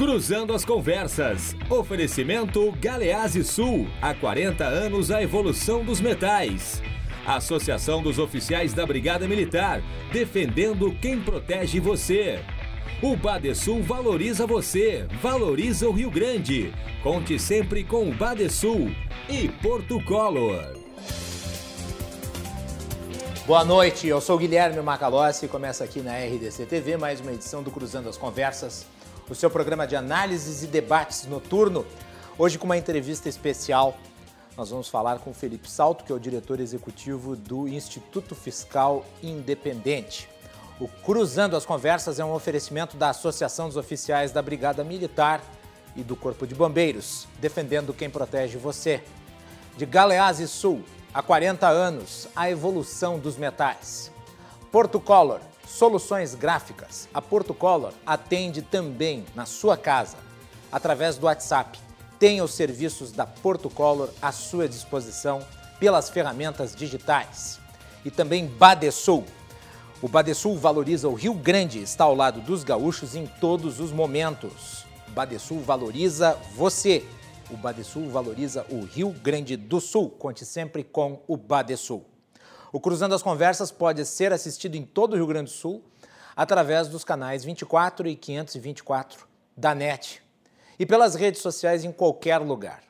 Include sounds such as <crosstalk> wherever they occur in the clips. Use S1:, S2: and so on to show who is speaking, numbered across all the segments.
S1: Cruzando as conversas. Oferecimento Galease Sul. Há 40 anos a evolução dos metais. Associação dos Oficiais da Brigada Militar. Defendendo quem protege você. O Badesul valoriza você, valoriza o Rio Grande. Conte sempre com o Badesul e Porto Color.
S2: Boa noite, eu sou Guilherme Macalossi começa aqui na RDC TV mais uma edição do Cruzando as Conversas, o seu programa de análises e debates noturno. Hoje com uma entrevista especial, nós vamos falar com Felipe Salto, que é o diretor executivo do Instituto Fiscal Independente. O Cruzando as Conversas é um oferecimento da Associação dos Oficiais da Brigada Militar e do Corpo de Bombeiros, defendendo quem protege você. De Galeazzi Sul, há 40 anos, a evolução dos metais. Porto Color, soluções gráficas. A Porto Color atende também na sua casa, através do WhatsApp. Tenha os serviços da Porto Color à sua disposição pelas ferramentas digitais. E também Badesul. O Badesul valoriza o Rio Grande, está ao lado dos gaúchos em todos os momentos. Badesul valoriza você. O Badesul valoriza o Rio Grande do Sul. Conte sempre com o Badesul. O Cruzando as Conversas pode ser assistido em todo o Rio Grande do Sul através dos canais 24 e 524 da NET e pelas redes sociais em qualquer lugar.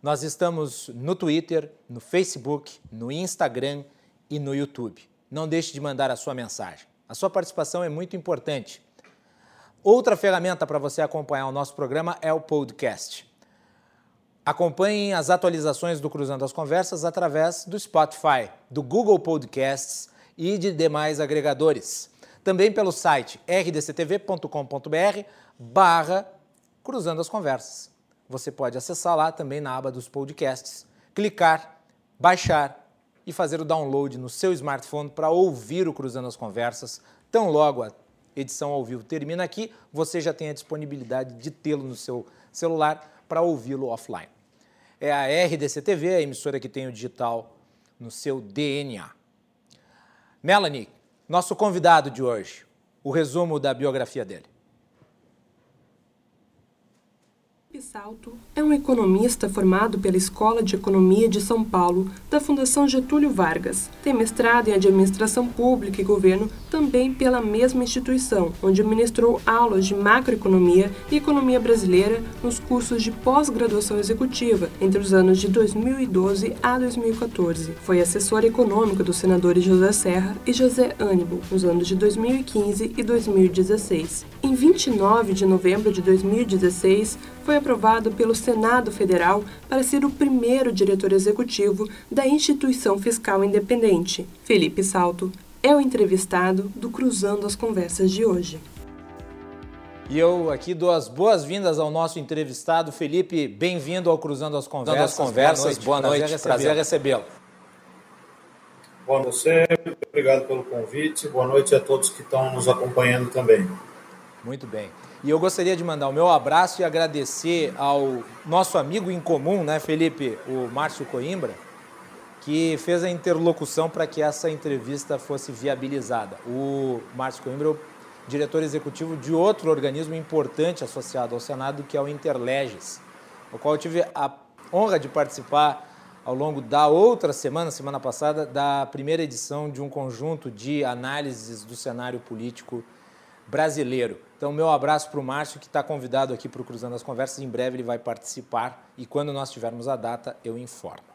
S2: Nós estamos no Twitter, no Facebook, no Instagram e no YouTube. Não deixe de mandar a sua mensagem. A sua participação é muito importante. Outra ferramenta para você acompanhar o nosso programa é o podcast. Acompanhem as atualizações do Cruzando as Conversas através do Spotify, do Google Podcasts e de demais agregadores. Também pelo site rdctv.com.br barra Cruzando as Conversas. Você pode acessar lá também na aba dos podcasts, clicar, baixar e fazer o download no seu smartphone para ouvir o Cruzando as Conversas. Tão logo a edição ao vivo termina aqui, você já tem a disponibilidade de tê-lo no seu celular para ouvi-lo offline é a RDC TV, a emissora que tem o digital no seu DNA. Melanie, nosso convidado de hoje, o resumo da biografia dele.
S3: Salto é um economista formado pela Escola de Economia de São Paulo, da Fundação Getúlio Vargas. Tem mestrado em Administração Pública e Governo também pela mesma instituição, onde ministrou aulas de macroeconomia e economia brasileira nos cursos de pós-graduação executiva entre os anos de 2012 a 2014. Foi assessor econômico dos senadores José Serra e José Ânimo nos anos de 2015 e 2016. Em 29 de novembro de 2016, foi aprovado pelo Senado Federal para ser o primeiro diretor executivo da instituição fiscal independente. Felipe Salto é o entrevistado do Cruzando as Conversas de hoje.
S2: E eu aqui dou as boas-vindas ao nosso entrevistado, Felipe. Bem-vindo ao Cruzando as Conversas.
S4: As conversas. Boa noite,
S2: Prazer, prazer recebê-lo.
S4: Boa noite, você. Obrigado pelo convite. Boa noite a todos que estão nos acompanhando também.
S2: Muito bem. E eu gostaria de mandar o meu abraço e agradecer ao nosso amigo em comum, né, Felipe, o Márcio Coimbra, que fez a interlocução para que essa entrevista fosse viabilizada. O Márcio Coimbra é o diretor executivo de outro organismo importante associado ao Senado, que é o Interleges, o qual eu tive a honra de participar ao longo da outra semana, semana passada, da primeira edição de um conjunto de análises do cenário político brasileiro. Então, meu abraço para o Márcio, que está convidado aqui para o Cruzando as Conversas. Em breve ele vai participar e quando nós tivermos a data, eu informo.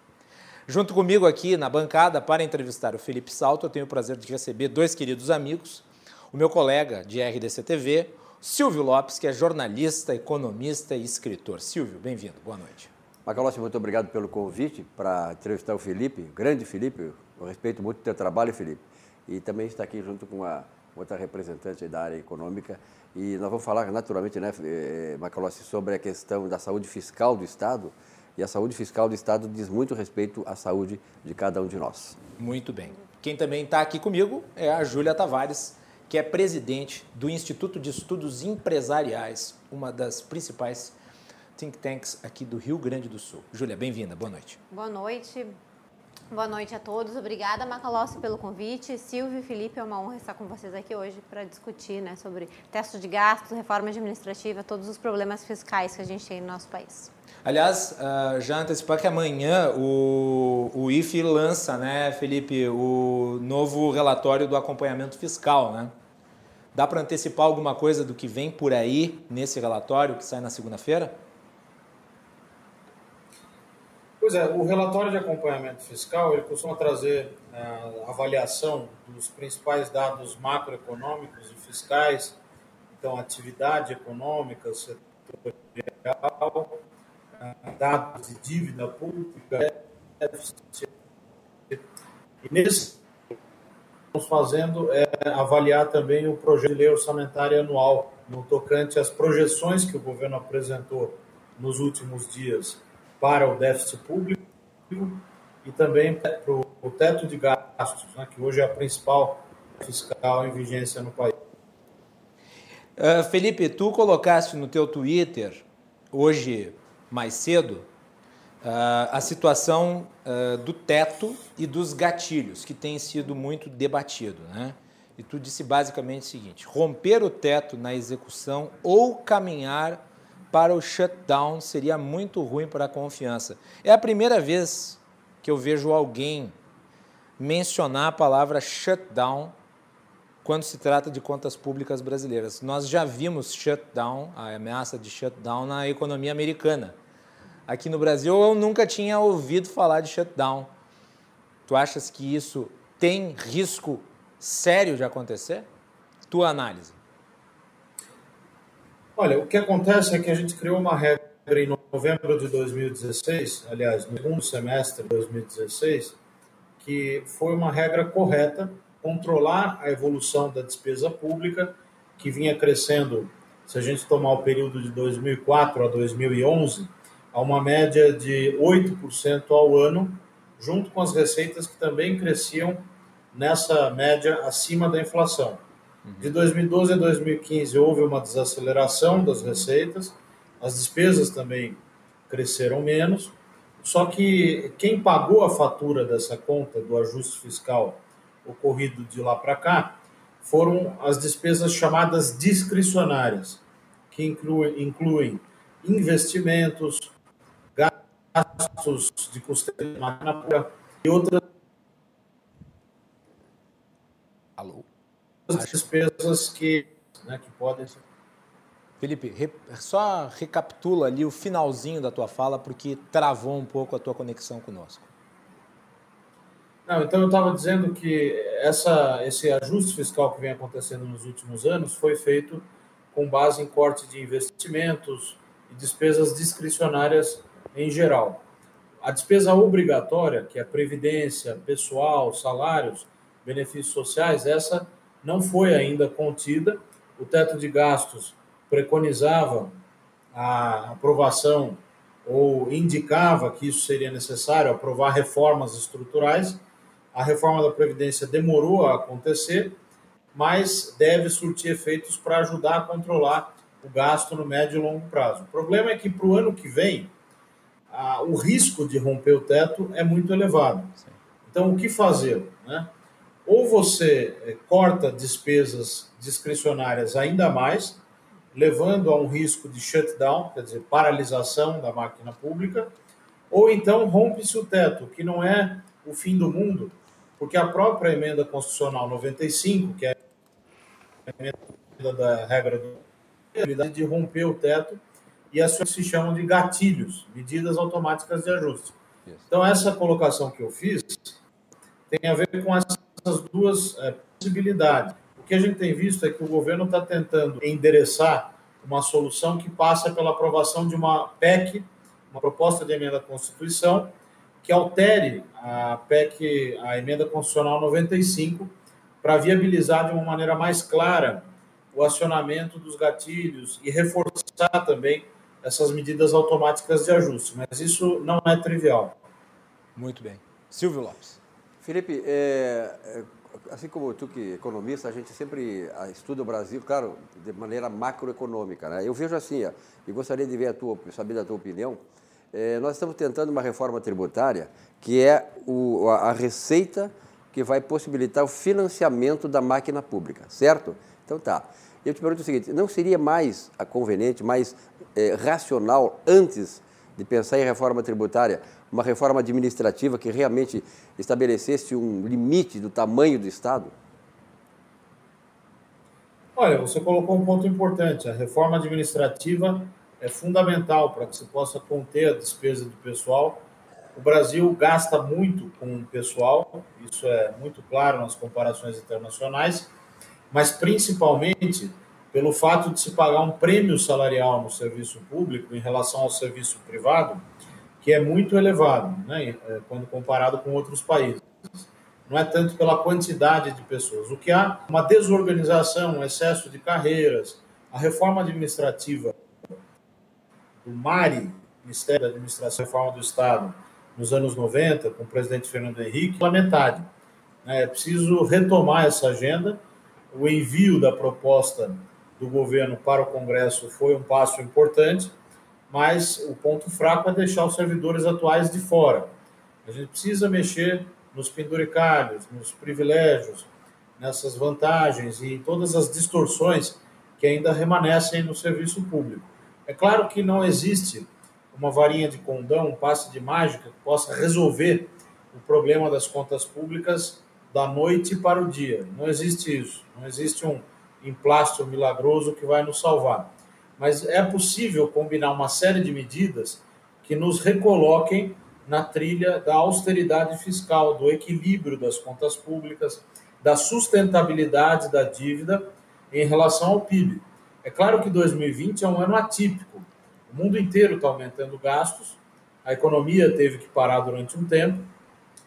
S2: Junto comigo aqui na bancada para entrevistar o Felipe Salto, eu tenho o prazer de receber dois queridos amigos, o meu colega de RDC TV, Silvio Lopes, que é jornalista, economista e escritor. Silvio, bem-vindo, boa noite.
S5: Macalossi, muito obrigado pelo convite para entrevistar o Felipe, o grande Felipe, eu respeito muito o teu trabalho, Felipe, e também está aqui junto com a outra representante da área econômica, e nós vamos falar naturalmente, né, eh, Macalossi, sobre a questão da saúde fiscal do Estado, e a saúde fiscal do Estado diz muito respeito à saúde de cada um de nós.
S2: Muito bem. Quem também está aqui comigo é a Júlia Tavares, que é presidente do Instituto de Estudos Empresariais, uma das principais think tanks aqui do Rio Grande do Sul. Júlia, bem-vinda, boa noite.
S6: Boa noite. Boa noite a todos. Obrigada, Macalossi, pelo convite. Silvio e Felipe, é uma honra estar com vocês aqui hoje para discutir né, sobre teto de gastos, reforma administrativa, todos os problemas fiscais que a gente tem no nosso país.
S2: Aliás, uh, já antecipar que amanhã o, o IFE lança, né, Felipe, o novo relatório do acompanhamento fiscal, né? Dá para antecipar alguma coisa do que vem por aí nesse relatório que sai na segunda-feira?
S4: Pois é, o relatório de acompanhamento fiscal ele costuma trazer é, avaliação dos principais dados macroeconômicos e fiscais, então atividade econômica, setorial, é, dados de dívida pública, e nesse estamos fazendo é avaliar também o projeto de lei orçamentária anual no tocante às projeções que o governo apresentou nos últimos dias para o déficit público e também para o teto de gastos, né, que hoje é a principal fiscal em vigência no país.
S2: Uh, Felipe, tu colocaste no teu Twitter hoje mais cedo uh, a situação uh, do teto e dos gatilhos que tem sido muito debatido, né? E tu disse basicamente o seguinte: romper o teto na execução ou caminhar para o shutdown seria muito ruim para a confiança. É a primeira vez que eu vejo alguém mencionar a palavra shutdown quando se trata de contas públicas brasileiras. Nós já vimos shutdown, a ameaça de shutdown na economia americana. Aqui no Brasil eu nunca tinha ouvido falar de shutdown. Tu achas que isso tem risco sério de acontecer? Tua análise.
S4: Olha, o que acontece é que a gente criou uma regra em novembro de 2016, aliás, no segundo semestre de 2016, que foi uma regra correta, controlar a evolução da despesa pública, que vinha crescendo, se a gente tomar o período de 2004 a 2011, a uma média de 8% ao ano, junto com as receitas que também cresciam nessa média acima da inflação. De 2012 a 2015 houve uma desaceleração das receitas, as despesas também cresceram menos, só que quem pagou a fatura dessa conta do ajuste fiscal ocorrido de lá para cá foram as despesas chamadas discricionárias, que incluem, incluem investimentos, gastos de custeio de máquina e outras
S2: Alô?
S4: As despesas que, né, que podem ser.
S2: Felipe, re, só recapitula ali o finalzinho da tua fala, porque travou um pouco a tua conexão conosco.
S4: Não, então eu estava dizendo que essa, esse ajuste fiscal que vem acontecendo nos últimos anos foi feito com base em corte de investimentos e despesas discricionárias em geral. A despesa obrigatória, que é previdência, pessoal, salários, benefícios sociais, essa não foi ainda contida. O teto de gastos preconizava a aprovação ou indicava que isso seria necessário, aprovar reformas estruturais. A reforma da Previdência demorou a acontecer, mas deve surtir efeitos para ajudar a controlar o gasto no médio e longo prazo. O problema é que para o ano que vem, a, o risco de romper o teto é muito elevado. Então, o que fazer? Né? Ou você eh, corta despesas discricionárias ainda mais, levando a um risco de shutdown, quer dizer, paralisação da máquina pública, ou então rompe-se o teto, que não é o fim do mundo, porque a própria emenda constitucional 95, que é a emenda da regra do de romper o teto, e as se chamam de gatilhos, medidas automáticas de ajuste. Então, essa colocação que eu fiz tem a ver com essa essas duas é, possibilidades. O que a gente tem visto é que o governo está tentando endereçar uma solução que passa pela aprovação de uma PEC, uma proposta de emenda à Constituição, que altere a PEC, a emenda constitucional 95, para viabilizar de uma maneira mais clara o acionamento dos gatilhos e reforçar também essas medidas automáticas de ajuste. Mas isso não é trivial.
S2: Muito bem. Silvio Lopes.
S5: Felipe, é, é, assim como tu que é economista, a gente sempre ah, estuda o Brasil, claro, de maneira macroeconômica. Né? Eu vejo assim, e gostaria de ver a tua, saber da tua opinião, é, nós estamos tentando uma reforma tributária que é o, a, a receita que vai possibilitar o financiamento da máquina pública, certo? Então tá. Eu te pergunto o seguinte: não seria mais conveniente, mais é, racional, antes de pensar em reforma tributária, uma reforma administrativa que realmente estabelecesse um limite do tamanho do Estado?
S4: Olha, você colocou um ponto importante. A reforma administrativa é fundamental para que se possa conter a despesa do pessoal. O Brasil gasta muito com o pessoal, isso é muito claro nas comparações internacionais, mas principalmente pelo fato de se pagar um prêmio salarial no serviço público em relação ao serviço privado, que é muito elevado, né, é, quando comparado com outros países. Não é tanto pela quantidade de pessoas. O que há uma desorganização, um excesso de carreiras, a reforma administrativa do MARI, Ministério da Administração e Reforma do Estado, nos anos 90, com o presidente Fernando Henrique, lamentável. É preciso retomar essa agenda. O envio da proposta do governo para o Congresso foi um passo importante, mas o ponto fraco é deixar os servidores atuais de fora. A gente precisa mexer nos penduricalhos, nos privilégios, nessas vantagens e em todas as distorções que ainda remanescem no serviço público. É claro que não existe uma varinha de condão, um passe de mágica que possa resolver o problema das contas públicas da noite para o dia. Não existe isso. Não existe um emplasto milagroso que vai nos salvar. Mas é possível combinar uma série de medidas que nos recoloquem na trilha da austeridade fiscal, do equilíbrio das contas públicas, da sustentabilidade da dívida em relação ao PIB. É claro que 2020 é um ano atípico. O mundo inteiro está aumentando gastos, a economia teve que parar durante um tempo,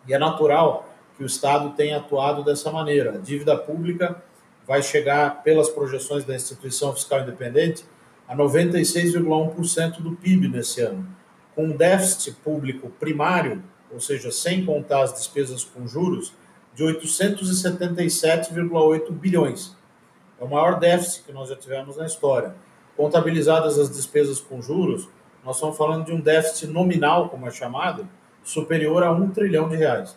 S4: e é natural que o Estado tenha atuado dessa maneira. A dívida pública vai chegar, pelas projeções da instituição fiscal independente, a 96,1% do PIB nesse ano, com um déficit público primário, ou seja, sem contar as despesas com juros, de 877,8 bilhões. É o maior déficit que nós já tivemos na história. Contabilizadas as despesas com juros, nós estamos falando de um déficit nominal, como é chamado, superior a um trilhão de reais.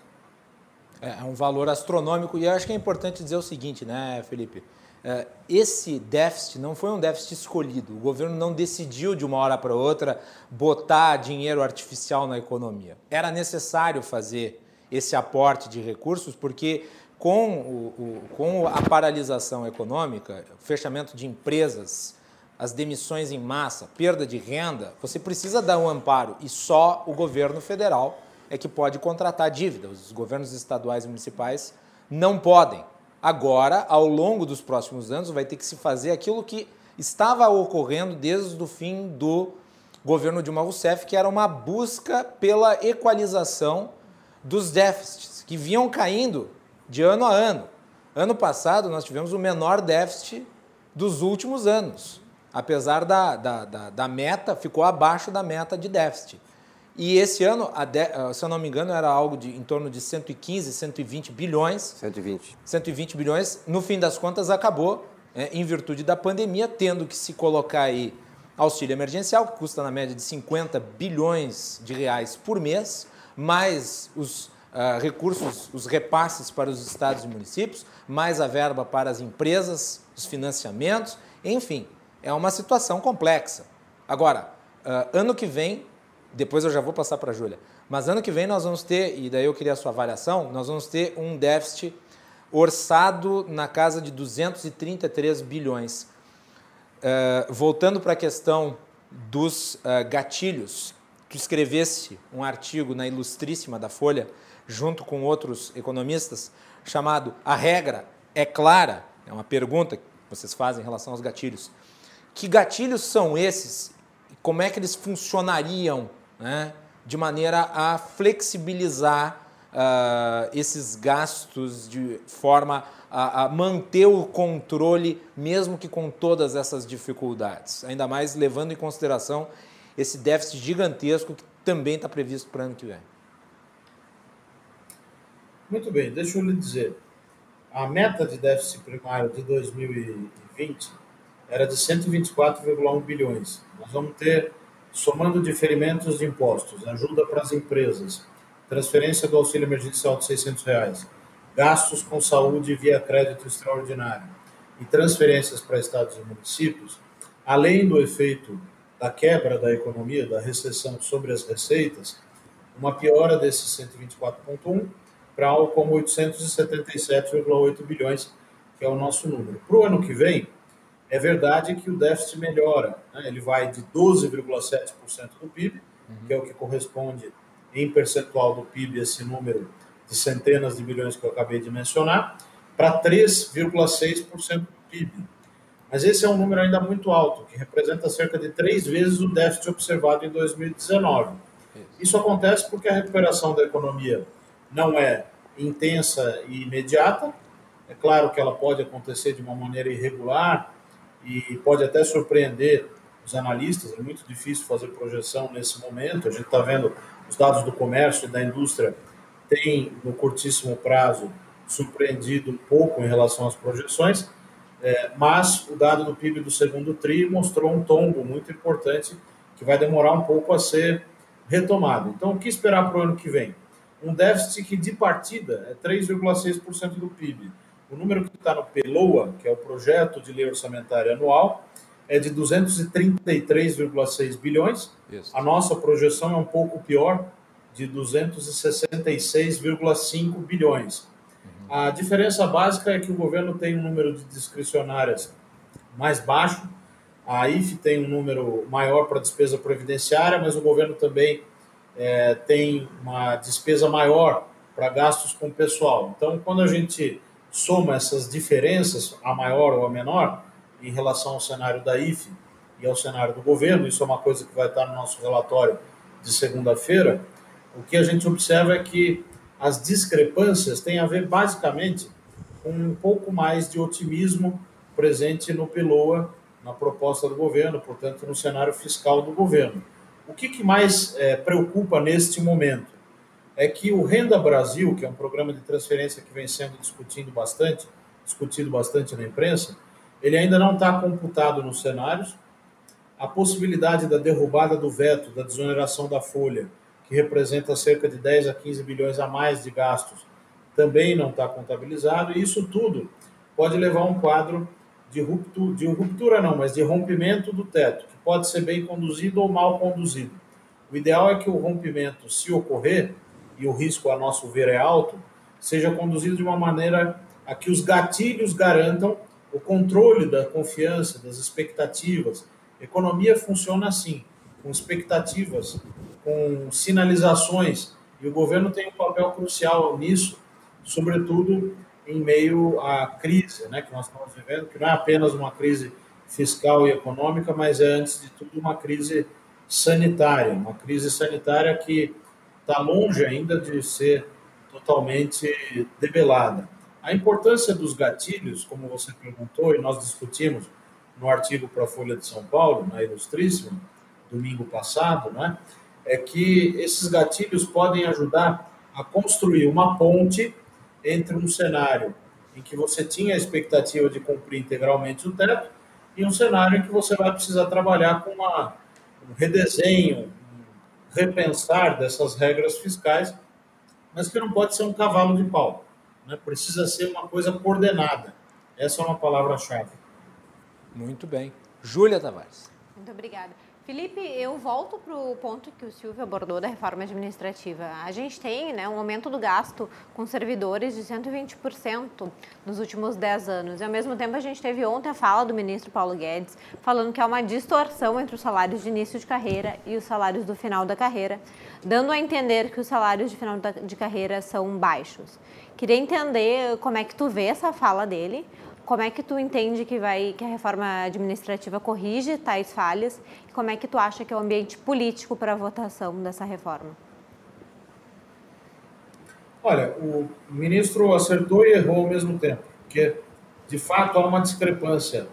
S2: É, é um valor astronômico. E acho que é importante dizer o seguinte, né, Felipe? É, esse déficit não foi um déficit escolhido. O governo não decidiu de uma hora para outra botar dinheiro artificial na economia. Era necessário fazer esse aporte de recursos porque com, o, o, com a paralisação econômica, fechamento de empresas, as demissões em massa, perda de renda, você precisa dar um amparo e só o governo federal é que pode contratar dívida. Os governos estaduais e municipais não podem. Agora, ao longo dos próximos anos, vai ter que se fazer aquilo que estava ocorrendo desde o fim do governo Dilma Rousseff, que era uma busca pela equalização dos déficits, que vinham caindo de ano a ano. Ano passado, nós tivemos o menor déficit dos últimos anos. Apesar da, da, da, da meta, ficou abaixo da meta de déficit. E esse ano, ah, se eu não me engano, era algo de em torno de 115, 120 bilhões.
S5: 120.
S2: 120 bilhões. No fim das contas, acabou, é, em virtude da pandemia, tendo que se colocar aí auxílio emergencial, que custa na média de 50 bilhões de reais por mês, mais os uh, recursos, os repasses para os estados e municípios, mais a verba para as empresas, os financiamentos, enfim, é uma situação complexa. Agora, uh, ano que vem depois eu já vou passar para a Júlia. Mas ano que vem nós vamos ter, e daí eu queria a sua avaliação, nós vamos ter um déficit orçado na casa de 233 bilhões. Uh, voltando para a questão dos uh, gatilhos, tu escrevesse um artigo na Ilustríssima da Folha, junto com outros economistas, chamado A Regra é Clara? É uma pergunta que vocês fazem em relação aos gatilhos. Que gatilhos são esses? Como é que eles funcionariam né, de maneira a flexibilizar uh, esses gastos de forma a, a, manter o controle, mesmo que com todas essas dificuldades. Ainda mais levando em consideração esse déficit gigantesco que também está previsto para o ano que vem.
S4: Muito bem, deixa eu lhe dizer. A meta de déficit primário de 2020 era de 124,1 bilhões. Nós vamos ter somando diferimentos de impostos, ajuda para as empresas, transferência do auxílio emergencial de 600 reais, gastos com saúde via crédito extraordinário e transferências para estados e municípios, além do efeito da quebra da economia, da recessão sobre as receitas, uma piora desses 124,1 para algo como 877,8 bilhões, que é o nosso número. Para o ano que vem, é verdade que o déficit melhora, né? ele vai de 12,7% do PIB, uhum. que é o que corresponde em percentual do PIB, esse número de centenas de bilhões que eu acabei de mencionar, para 3,6% do PIB. Mas esse é um número ainda muito alto, que representa cerca de três vezes o déficit observado em 2019. Isso acontece porque a recuperação da economia não é intensa e imediata. É claro que ela pode acontecer de uma maneira irregular e pode até surpreender os analistas. É muito difícil fazer projeção nesse momento. A gente está vendo os dados do comércio e da indústria têm, no curtíssimo prazo, surpreendido um pouco em relação às projeções, é, mas o dado do PIB do segundo TRI mostrou um tombo muito importante que vai demorar um pouco a ser retomado. Então, o que esperar para o ano que vem? Um déficit que, de partida, é 3,6% do PIB. O número que está no PELOA, que é o Projeto de Lei Orçamentária Anual, é de 233,6 bilhões. Isso. A nossa projeção é um pouco pior, de 266,5 bilhões. A diferença básica é que o governo tem um número de discricionárias mais baixo, a IFE tem um número maior para despesa previdenciária, mas o governo também é, tem uma despesa maior para gastos com pessoal. Então, quando a gente soma essas diferenças, a maior ou a menor, em relação ao cenário da IFE e ao cenário do governo, isso é uma coisa que vai estar no nosso relatório de segunda-feira, o que a gente observa é que as discrepâncias têm a ver basicamente com um pouco mais de otimismo presente no PILOA, na proposta do governo, portanto, no cenário fiscal do governo. O que, que mais é, preocupa neste momento é que o Renda Brasil, que é um programa de transferência que vem sendo discutido bastante, discutido bastante na imprensa, ele ainda não está computado nos cenários. A possibilidade da derrubada do veto, da desoneração da folha, que representa cerca de 10 a 15 bilhões a mais de gastos, também não está contabilizado, e isso tudo pode levar a um quadro de ruptura, de ruptura não, mas de rompimento do teto, que pode ser bem conduzido ou mal conduzido. O ideal é que o rompimento, se ocorrer, e o risco, a nosso ver, é alto, seja conduzido de uma maneira a que os gatilhos garantam o controle da confiança, das expectativas. A economia funciona assim, com expectativas com sinalizações, e o governo tem um papel crucial nisso, sobretudo em meio à crise né, que nós estamos vivendo, que não é apenas uma crise fiscal e econômica, mas é, antes de tudo, uma crise sanitária, uma crise sanitária que está longe ainda de ser totalmente debelada. A importância dos gatilhos, como você perguntou, e nós discutimos no artigo para a Folha de São Paulo, na Ilustríssima, domingo passado, né? é que esses gatilhos podem ajudar a construir uma ponte entre um cenário em que você tinha a expectativa de cumprir integralmente o teto e um cenário em que você vai precisar trabalhar com uma, um redesenho, repensar dessas regras fiscais, mas que não pode ser um cavalo de pau. Né? Precisa ser uma coisa coordenada. Essa é uma palavra-chave.
S2: Muito bem. Júlia Tavares.
S6: Muito obrigada. Felipe, eu volto para o ponto que o Silvio abordou da reforma administrativa. A gente tem né, um aumento do gasto com servidores de 120% nos últimos 10 anos. E, ao mesmo tempo, a gente teve ontem a fala do ministro Paulo Guedes falando que há uma distorção entre os salários de início de carreira e os salários do final da carreira, dando a entender que os salários de final de carreira são baixos. Queria entender como é que tu vê essa fala dele, como é que tu entende que vai que a reforma administrativa corrige tais falhas? E como é que tu acha que é o ambiente político para a votação dessa reforma?
S4: Olha, o ministro acertou e errou ao mesmo tempo, porque de fato há uma discrepância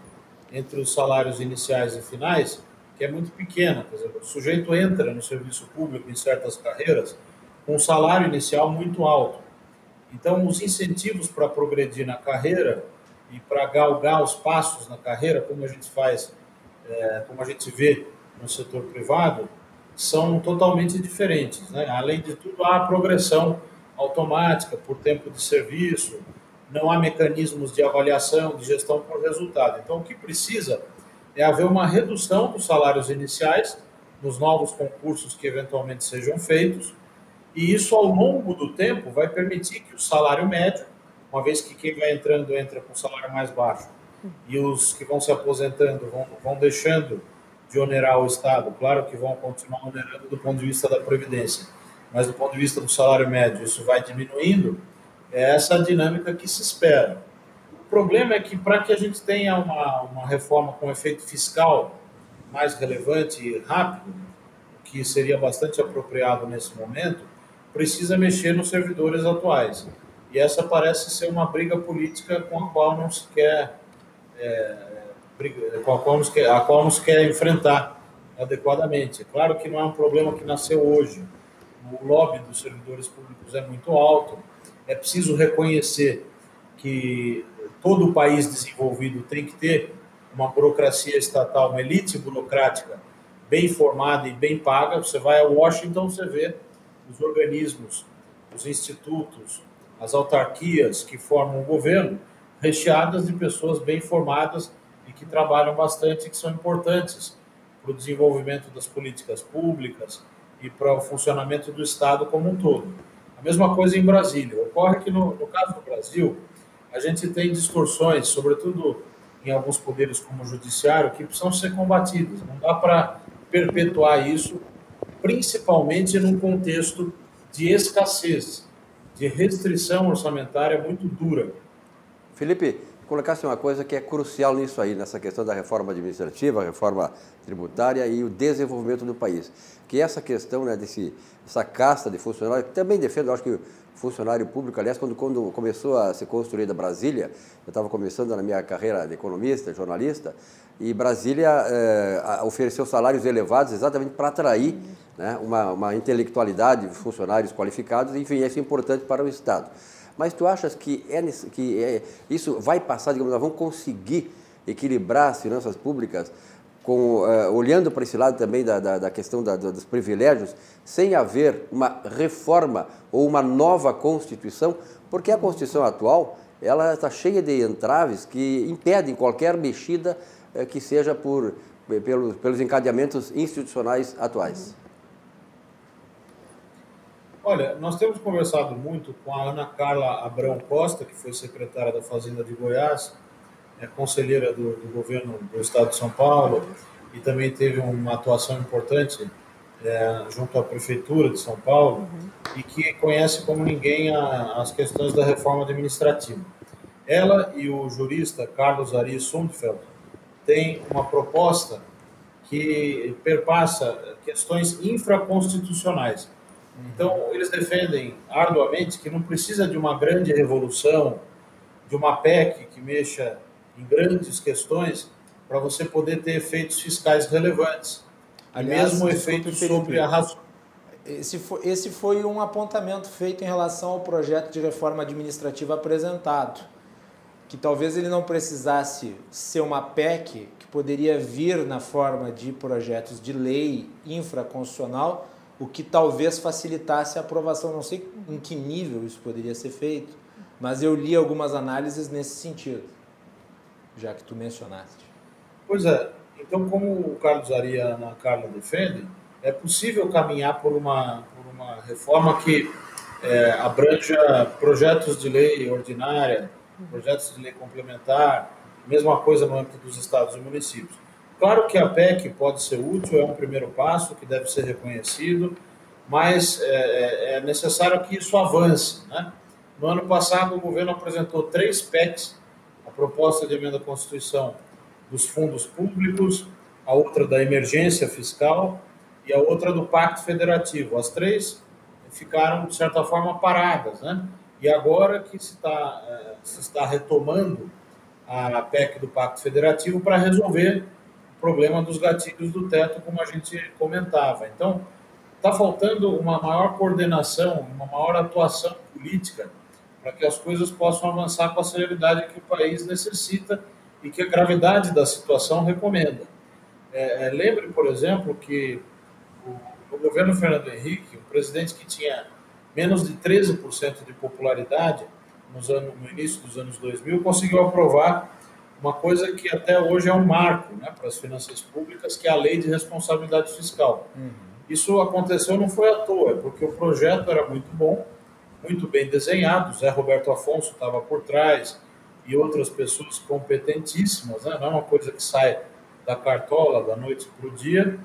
S4: entre os salários iniciais e finais que é muito pequena. Por exemplo, o sujeito entra no serviço público em certas carreiras com um salário inicial muito alto. Então, os incentivos para progredir na carreira e para galgar os passos na carreira, como a gente faz, é, como a gente vê no setor privado são totalmente diferentes. Né? Além de tudo, há progressão automática por tempo de serviço, não há mecanismos de avaliação, de gestão por resultado. Então, o que precisa é haver uma redução dos salários iniciais nos novos concursos que eventualmente sejam feitos, e isso ao longo do tempo vai permitir que o salário médio, uma vez que quem vai entrando entra com salário mais baixo e os que vão se aposentando vão, vão deixando de onerar o Estado, claro que vão continuar onerando do ponto de vista da Previdência, mas do ponto de vista do salário médio isso vai diminuindo, é essa dinâmica que se espera. O problema é que para que a gente tenha uma, uma reforma com efeito fiscal mais relevante e rápido, que seria bastante apropriado nesse momento, precisa mexer nos servidores atuais. E essa parece ser uma briga política com a qual não se quer é, com a qual, nos quer, a qual nos quer enfrentar adequadamente. É claro que não é um problema que nasceu hoje. O lobby dos servidores públicos é muito alto. É preciso reconhecer que todo o país desenvolvido tem que ter uma burocracia estatal, uma elite burocrática bem formada e bem paga. Você vai a Washington, você vê os organismos, os institutos, as autarquias que formam o governo recheadas de pessoas bem formadas e que trabalham bastante, que são importantes para o desenvolvimento das políticas públicas e para o funcionamento do Estado como um todo. A mesma coisa em Brasília. Ocorre que, no, no caso do Brasil, a gente tem distorções, sobretudo em alguns poderes como o judiciário, que precisam ser combatidas. Não dá para perpetuar isso, principalmente num contexto de escassez, de restrição orçamentária muito dura.
S5: Felipe, colocasse uma coisa que é crucial nisso aí, nessa questão da reforma administrativa, reforma tributária e o desenvolvimento do país. Que é essa questão né, desse, dessa casta de funcionários, que também defendo, acho que funcionário público, aliás, quando, quando começou a ser construída Brasília, eu estava começando na minha carreira de economista, jornalista, e Brasília eh, ofereceu salários elevados exatamente para atrair né, uma, uma intelectualidade, funcionários qualificados, enfim, isso é importante para o Estado. Mas tu achas que, é, que é, isso vai passar, digamos, nós vamos conseguir equilibrar as finanças públicas com, uh, olhando para esse lado também da, da, da questão da, dos privilégios, sem haver uma reforma ou uma nova Constituição, porque a Constituição atual ela está cheia de entraves que impedem qualquer mexida uh, que seja por, pelos, pelos encadeamentos institucionais atuais.
S4: Olha, nós temos conversado muito com a Ana Carla Abrão Costa, que foi secretária da Fazenda de Goiás, é conselheira do, do governo do Estado de São Paulo e também teve uma atuação importante é, junto à prefeitura de São Paulo uhum. e que conhece como ninguém a, as questões da reforma administrativa. Ela e o jurista Carlos Ari Sundfeld têm uma proposta que perpassa questões infraconstitucionais então, eles defendem arduamente que não precisa de uma grande revolução, de uma PEC que mexa em grandes questões, para você poder ter efeitos fiscais relevantes. Aliás, mesmo efeito sobre a razão.
S2: Esse foi, esse foi um apontamento feito em relação ao projeto de reforma administrativa apresentado, que talvez ele não precisasse ser uma PEC, que poderia vir na forma de projetos de lei infraconstitucional, o que talvez facilitasse a aprovação. Não sei em que nível isso poderia ser feito, mas eu li algumas análises nesse sentido, já que tu mencionaste.
S4: Pois é. Então, como o Carlos Aria e a Carla defendem, é possível caminhar por uma, por uma reforma que é, abranja projetos de lei ordinária, projetos de lei complementar, mesma coisa no âmbito dos estados e municípios. Claro que a PEC pode ser útil, é um primeiro passo que deve ser reconhecido, mas é, é, é necessário que isso avance. Né? No ano passado, o governo apresentou três PECs, proposta de emenda à Constituição dos fundos públicos, a outra da emergência fiscal e a outra do Pacto Federativo. As três ficaram, de certa forma, paradas. Né? E agora que se está, é, se está retomando a PEC do Pacto Federativo para resolver problema dos gatilhos do teto, como a gente comentava. Então, está faltando uma maior coordenação, uma maior atuação política para que as coisas possam avançar com a celeridade que o país necessita e que a gravidade da situação recomenda. É, é, lembre, por exemplo, que o, o governo Fernando Henrique, um presidente que tinha menos de 13% de popularidade nos anos, no início dos anos 2000, conseguiu aprovar uma coisa que até hoje é um marco né, para as finanças públicas, que é a Lei de Responsabilidade Fiscal. Uhum. Isso aconteceu não foi à toa, porque o projeto era muito bom, muito bem desenhado, Zé Roberto Afonso estava por trás e outras pessoas competentíssimas, né? não é uma coisa que sai da cartola da noite para o dia,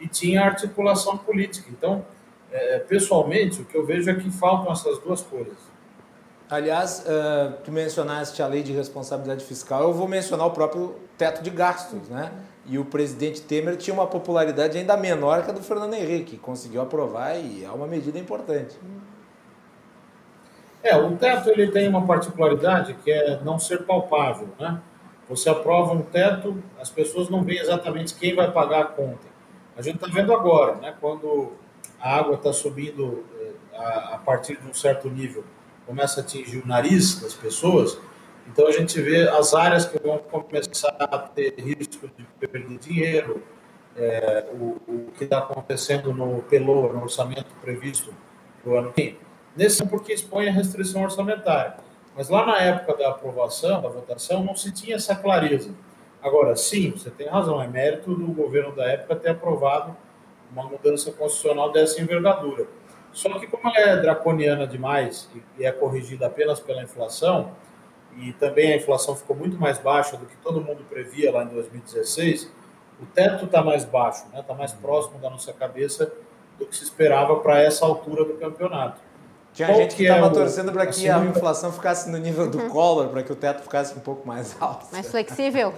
S4: e tinha articulação política. Então, é, pessoalmente, o que eu vejo é que faltam essas duas coisas.
S2: Aliás, uh, tu mencionaste a lei de responsabilidade fiscal, eu vou mencionar o próprio teto de gastos, né? E o presidente Temer tinha uma popularidade ainda menor que a do Fernando Henrique, conseguiu aprovar e é uma medida importante.
S4: É, o teto ele tem uma particularidade que é não ser palpável, né? Você aprova um teto, as pessoas não veem exatamente quem vai pagar a conta. A gente está vendo agora, né? Quando a água está subindo eh, a, partir de um certo nível, começa a atingir o nariz das pessoas, então a gente vê as áreas que vão começar a ter risco de perder dinheiro, é, o, o, que está acontecendo no PELO, no orçamento previsto para o ano que vem. Nesse porque expõe a restrição orçamentária. Mas lá na época da aprovação, da votação, não se tinha essa clareza. Agora, sim, você tem razão, é mérito do governo da época ter aprovado uma mudança constitucional dessa envergadura. Só que, como ela é draconiana demais e é corrigida apenas pela inflação, e também a inflação ficou muito mais baixa do que todo mundo previa lá em 2016, o teto está mais baixo, está né? Tá mais próximo da nossa cabeça do que se esperava para essa altura do campeonato.
S2: Tinha Qual gente que estava é torcendo para que a inflação ficasse no nível do Collor, para que o teto ficasse um pouco mais alto.
S6: Mais flexível.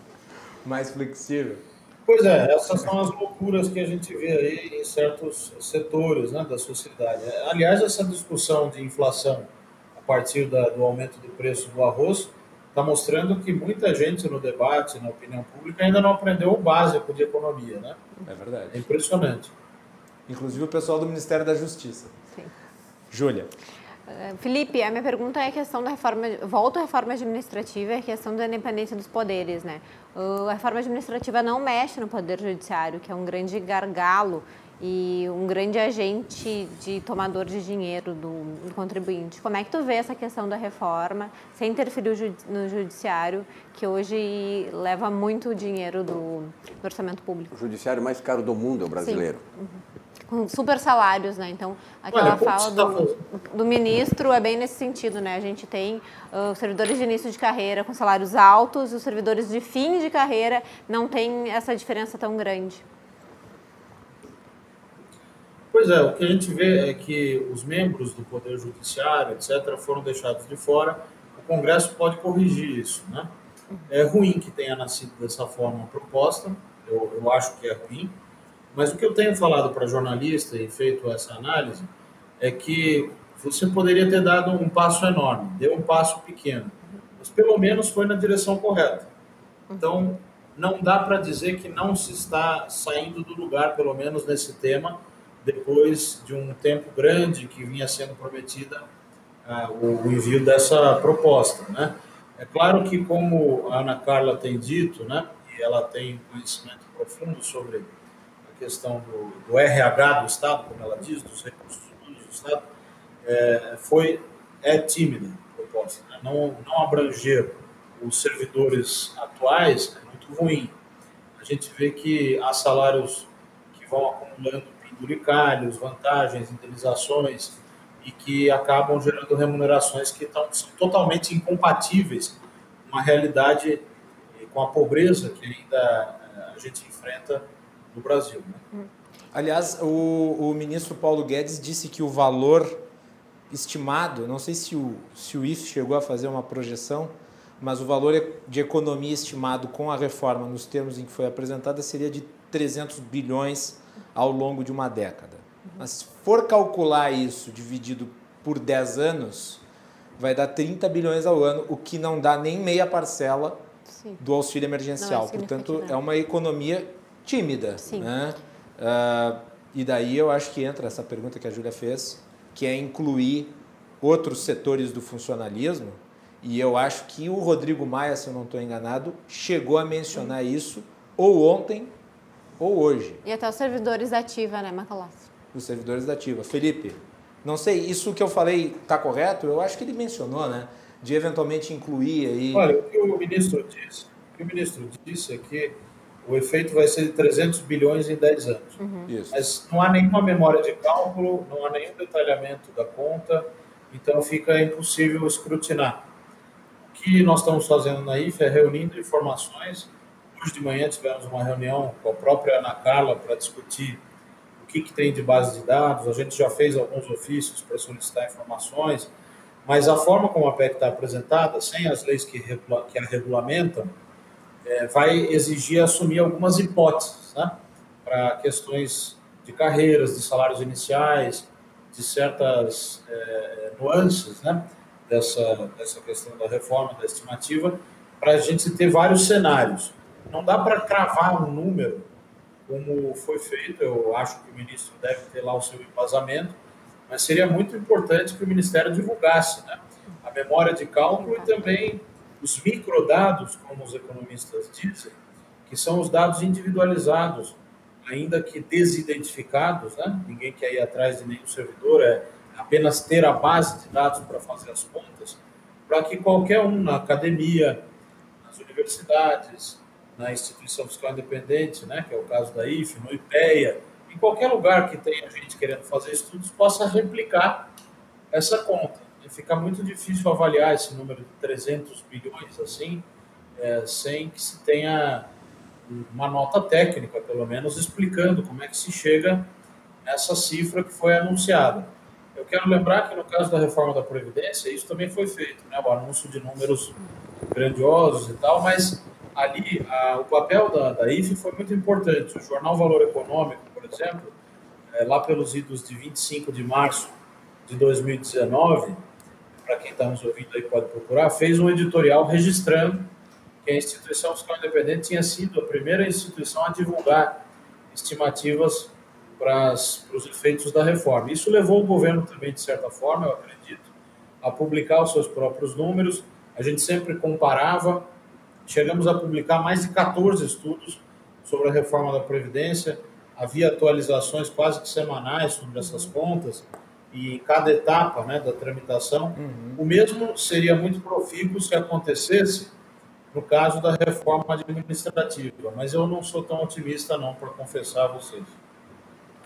S6: <laughs>
S2: mais flexível.
S4: Pois é, essas são as loucuras que a gente vê aí em certos setores né, da sociedade. Aliás, essa discussão de inflação a partir da, do aumento do preço do arroz está mostrando que muita gente no debate, na opinião pública, ainda não aprendeu o básico de economia. Né?
S2: É verdade.
S4: É impressionante.
S2: Inclusive o pessoal do Ministério da Justiça. Júlia.
S6: Eh, Felipe, a minha pergunta é a questão da reforma, volto à reforma administrativa, é a questão da independência dos poderes, né? A reforma administrativa não mexe no poder judiciário, que é um grande gargalo e um grande agente de tomador de dinheiro do, do contribuinte. Como é que tu vê essa questão da reforma, sem interferir no judiciário, que hoje leva muito dinheiro do, do orçamento público?
S5: O judiciário mais caro do mundo é o brasileiro.
S6: Uhum com super salários, né? Então, aquela Olha, fala do, do, ministro é bem nesse sentido, né? A gente tem uh, servidores de início de carreira com salários altos e os servidores de fim de carreira não tem essa diferença tão grande.
S4: Pois é, o que a gente vê é que os membros do Poder Judiciário, etc., foram deixados de fora. O Congresso pode corrigir isso, né? É ruim que tenha nascido dessa forma a proposta, eu, eu acho que é ruim, mas o que eu tenho falado para jornalista e feito essa análise é que você poderia ter dado um passo enorme, deu um passo pequeno, mas pelo menos foi na direção correta. Então, não dá para dizer que não se está saindo do lugar, pelo menos nesse tema, depois de um tempo grande que vinha sendo prometida uh, o envio dessa proposta, né? É claro que, como a Ana Carla tem dito, né, e ela tem conhecimento profundo sobre questão do, do, RH do Estado, como ela diz, dos recursos humanos do Estado, é, foi, é tímida a proposta. Né? Não, não abranger os servidores atuais é muito ruim. A gente vê que há salários que vão acumulando penduricalhos, vantagens, indenizações, e que acabam gerando remunerações que estão, são totalmente incompatíveis com a realidade, com a pobreza que ainda é, a gente enfrenta no Brasil. Né?
S2: Aliás, o, o ministro Paulo Guedes disse que o valor estimado, não sei se o, se o IF chegou a fazer uma projeção, mas o valor de economia estimado com a reforma, nos termos em que foi apresentada, seria de 300 bilhões ao longo de uma década. Mas se for calcular isso dividido por 10 anos, vai dar 30 bilhões ao ano, o que não dá nem meia parcela Sim. do auxílio emergencial. É Portanto, é uma economia tímida. Sim. Né? Uh, e daí eu acho que entra essa pergunta que a Júlia fez, que é incluir outros setores do funcionalismo. E eu acho que o Rodrigo Maia, se eu não estou enganado, chegou a mencionar isso ou ontem ou hoje.
S6: E até os servidores da ativa, né, Macalossi?
S2: Os servidores da ativa. Felipe, não sei, isso que eu falei está correto? Eu acho que ele mencionou, né? De eventualmente incluir aí.
S4: Olha, o que o ministro disse, o que o ministro disse é que o efeito vai ser de 300 bilhões em 10 anos. Uhum. Mas não há nenhuma memória de cálculo, não há nenhum detalhamento da conta, então fica impossível escrutinar. O que nós estamos fazendo na IFE é reunindo informações. Hoje de manhã tivemos uma reunião com a própria Ana Carla para discutir o que, que tem de base de dados. A gente já fez alguns ofícios para solicitar informações, mas a forma como a PEC está apresentada, sem as leis que, regula que a regulamentam, é, vai exigir assumir algumas hipóteses né, para questões de carreiras, de salários iniciais, de certas é, nuances né, dessa, dessa questão da reforma, da estimativa, para a gente ter vários cenários. Não dá para cravar um número como foi feito, eu acho que o ministro deve ter lá o seu embasamento, mas seria muito importante que o Ministério divulgasse né, a memória de cálculo e também os microdados, como os economistas dizem, que são os dados individualizados, ainda que desidentificados, né? ninguém quer ir atrás de nenhum servidor, é apenas ter a base de dados para fazer as contas, para que qualquer um na academia, nas universidades, na instituição fiscal independente, né, que é o caso da IFE, no IPEA, em qualquer lugar que tenha gente querendo fazer estudos, possa replicar essa conta fica muito difícil avaliar esse número de 300 bilhões assim, é, sem que se tenha uma nota técnica, pelo menos, explicando como é que se chega nessa cifra que foi anunciada. Eu quero lembrar que no caso da reforma da Previdência, isso também foi feito, né? o anúncio de números grandiosos e tal, mas ali a, o papel da, da IFE foi muito importante. O jornal Valor Econômico, por exemplo, é, lá pelos idos de 25 de março de 2019, para quem está nos ouvindo aí pode procurar, fez um editorial registrando que a instituição fiscal independente tinha sido a primeira instituição a divulgar estimativas para, os efeitos da reforma. Isso levou o governo também, de certa forma, eu acredito, a publicar os seus próprios números. A gente sempre comparava, chegamos a publicar mais de 14 estudos sobre a reforma da Previdência, havia atualizações quase que semanais sobre essas contas e cada etapa né, da tramitação. Uhum. O mesmo seria muito profícuo se acontecesse no caso da reforma administrativa, mas eu não sou tão otimista não, para confessar a vocês.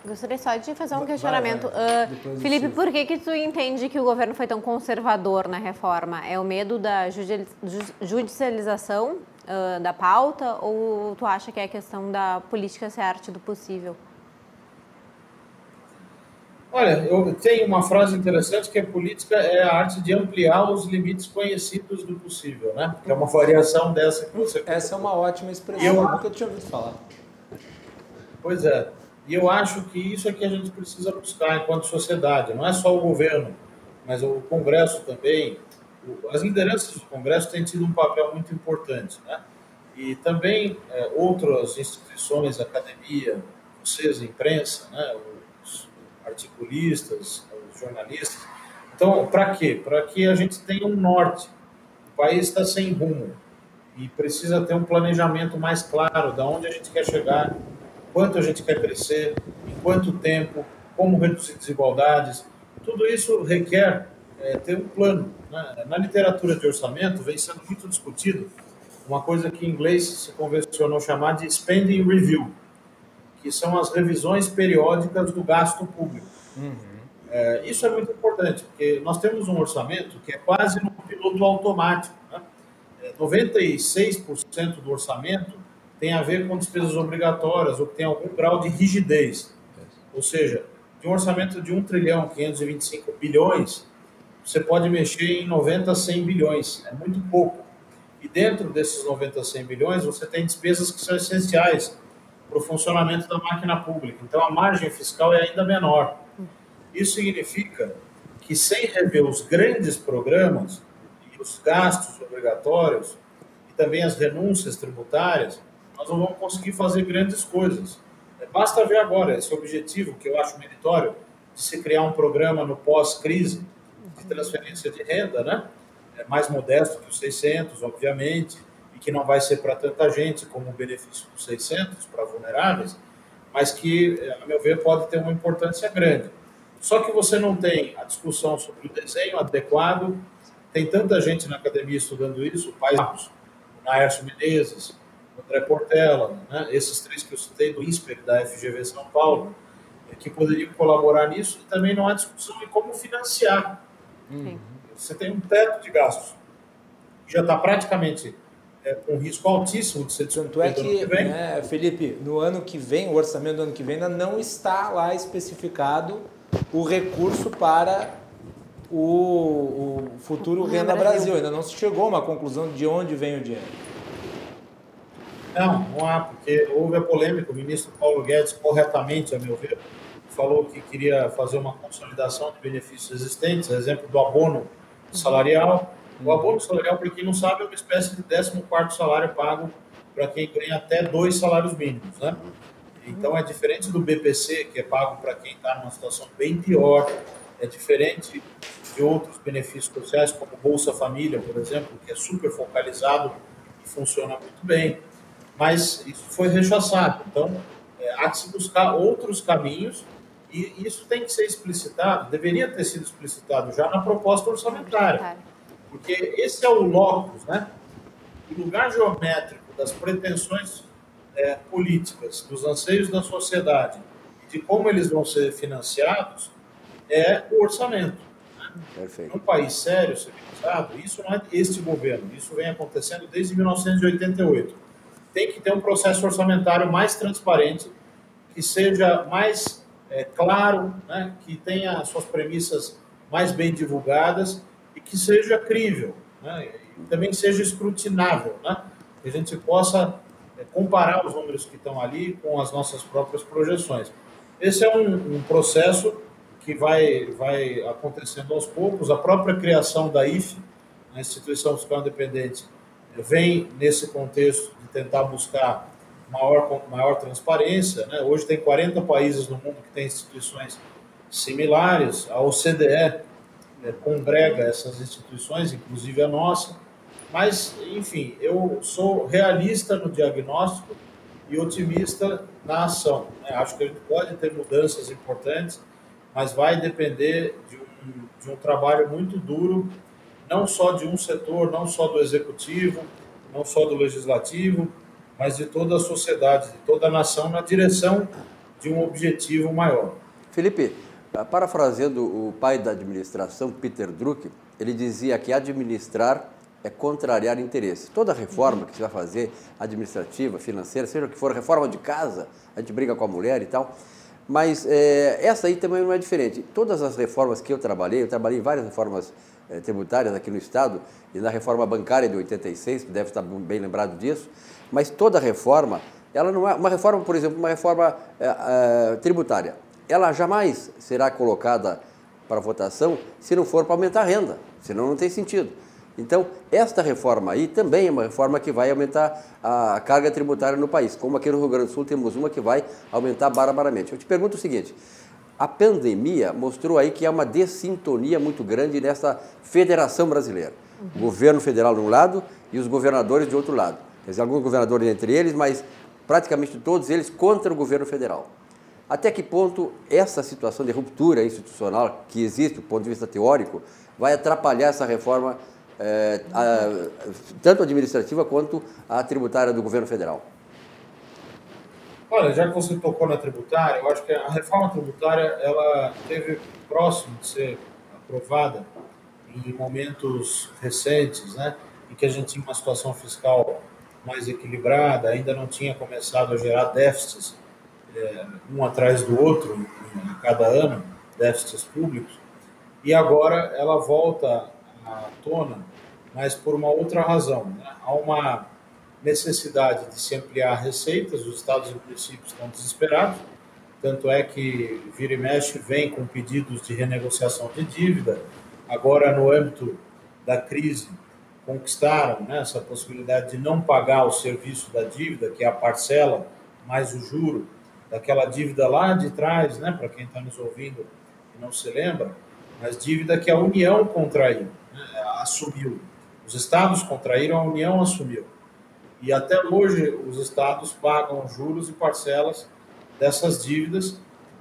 S6: Gostaria só de fazer um questionamento. Vai, vai. Uh, Felipe, por que que tu entende que o governo foi tão conservador na reforma? É o medo da judicialização uh, da pauta ou tu acha que é a questão da política ser arte do possível?
S4: Olha, eu tenho uma frase interessante que a política é a arte de ampliar os limites conhecidos do possível, né? Que é uma variação dessa que você.
S2: Essa é uma ótima expressão, eu nunca tinha ouvido falar.
S4: Pois é. E eu acho que isso é que a gente precisa buscar enquanto sociedade. Não é só o governo, mas o Congresso também. As lideranças do Congresso têm tido um papel muito importante, né? E também é, outras instituições, academia, vocês, imprensa, né? Articulistas, jornalistas. Então, para quê? Para que a gente tenha um norte. O país está sem rumo e precisa ter um planejamento mais claro de onde a gente quer chegar, quanto a gente quer crescer, em quanto tempo, como reduzir desigualdades. Tudo isso requer é, ter um plano. Né? Na literatura de orçamento vem sendo muito discutido uma coisa que em inglês se convencionou chamar de spending review que são as revisões periódicas do gasto público. Uhum. É, isso é muito importante, porque nós temos um orçamento que é quase no piloto automático. Né? É, 96% do orçamento tem a ver com despesas obrigatórias ou que tem algum grau de rigidez. Ou seja, de um orçamento de 1 trilhão 525 bilhões, você pode mexer em 90 a 100 bilhões, é muito pouco. E dentro desses 90 a 100 bilhões, você tem despesas que são essenciais, para o funcionamento da máquina pública. Então, a margem fiscal é ainda menor. Isso significa que, sem rever os grandes programas e os gastos obrigatórios, e também as renúncias tributárias, nós não vamos conseguir fazer grandes coisas. É, basta ver agora esse objetivo, que eu acho meritório, de se criar um programa no pós-crise de transferência de renda, né? É mais modesto que os 600, obviamente, que não vai ser para tanta gente como o benefício dos 600 para vulneráveis, mas que, a meu ver, pode ter uma importância grande. Só que você não tem a discussão sobre o desenho adequado, tem tanta gente na academia estudando isso, o Pai o Naércio Menezes, o André Portela, né? esses três que eu citei do INSPER, da FGV São Paulo, que poderiam colaborar nisso, e também não há discussão de como financiar. Uhum. Você tem um teto de gastos, já está praticamente é, com risco altíssimo de ser
S2: Tanto é que, né, Felipe, no ano que vem, o orçamento do ano que vem ainda não está lá especificado o recurso para o, o futuro Renda Brasil. Brasil. Ainda não se chegou a uma conclusão de onde vem o dinheiro.
S4: Não, não há, porque houve a polêmica. O ministro Paulo Guedes, corretamente, a meu ver, falou que queria fazer uma consolidação de benefícios existentes, exemplo do abono salarial. O abono salarial, para quem não sabe, é uma espécie de 14 salário pago para quem ganha até dois salários mínimos, né? Então é diferente do BPC, que é pago para quem está numa situação bem pior, é diferente de outros benefícios sociais, como Bolsa Família, por exemplo, que é super focalizado e funciona muito bem. Mas isso foi rechaçado. Então, é, há que se buscar outros caminhos e isso tem que ser explicitado, deveria ter sido explicitado já na proposta orçamentária. Porque esse é o locus, né? o lugar geométrico das pretensões é, políticas, dos anseios da sociedade, de como eles vão ser financiados, é o orçamento. Né? Perfeito. Um país sério, civilizado, isso não é este governo, isso vem acontecendo desde 1988. Tem que ter um processo orçamentário mais transparente, que seja mais é, claro, né? que tenha suas premissas mais bem divulgadas e que seja crível, né? e também seja escrutinável, né? que a gente possa é, comparar os números que estão ali com as nossas próprias projeções. Esse é um, um processo que vai, vai acontecendo aos poucos. A própria criação da IFE, a Instituição Fiscal Independente, vem nesse contexto de tentar buscar maior, maior transparência. Né? Hoje tem 40 países no mundo que têm instituições similares. A OCDE é, congrega essas instituições, inclusive a nossa. Mas, enfim, eu sou realista no diagnóstico e otimista na ação. Né? Acho que a gente pode ter mudanças importantes, mas vai depender de um, de um trabalho muito duro, não só de um setor, não só do executivo, não só do legislativo, mas de toda a sociedade, de toda a nação, na direção de um objetivo maior.
S5: Felipe, parafraseando o pai da administração, Peter Druck, ele dizia que administrar é contrariar interesse. Toda reforma que se vai fazer, administrativa, financeira, seja o que for, reforma de casa, a gente briga com a mulher e tal, mas é, essa aí também não é diferente. Todas as reformas que eu trabalhei, eu trabalhei várias reformas é, tributárias aqui no Estado, e na reforma bancária de 86, que deve estar bem lembrado disso, mas toda reforma, ela não é uma reforma, por exemplo, uma reforma é, tributária, ela jamais será colocada para votação se não for para aumentar a renda, senão não tem sentido. Então, esta reforma aí também é uma reforma que vai aumentar a carga tributária no país. Como aqui no Rio Grande do Sul temos uma que vai aumentar barbaramente. Eu te pergunto o seguinte: a pandemia mostrou aí que há uma dessintonia muito grande nessa federação brasileira. O governo federal de um lado e os governadores de outro lado. Quer dizer, alguns governadores entre eles, mas praticamente todos eles contra o governo federal. Até que ponto essa situação de ruptura institucional que existe do ponto de vista teórico vai atrapalhar essa reforma é, a, tanto administrativa quanto a tributária do governo federal?
S4: Olha, já que você tocou na tributária, eu acho que a reforma tributária ela teve próximo de ser aprovada em momentos recentes, né, em que a gente tinha uma situação fiscal mais equilibrada, ainda não tinha começado a gerar déficits é, um atrás do outro a cada ano, déficits públicos, e agora ela volta à tona, mas por uma outra razão. Né? Há uma necessidade de se ampliar receitas, os estados e municípios estão desesperados, tanto é que vira e mexe vem com pedidos de renegociação de dívida. Agora, no âmbito da crise, conquistaram né, essa possibilidade de não pagar o serviço da dívida, que é a parcela mais o juro daquela dívida lá de trás, né, para quem está nos ouvindo e não se lembra, mas dívida que a União contraiu, né, assumiu. Os estados contraíram, a União assumiu. E até hoje os estados pagam juros e parcelas dessas dívidas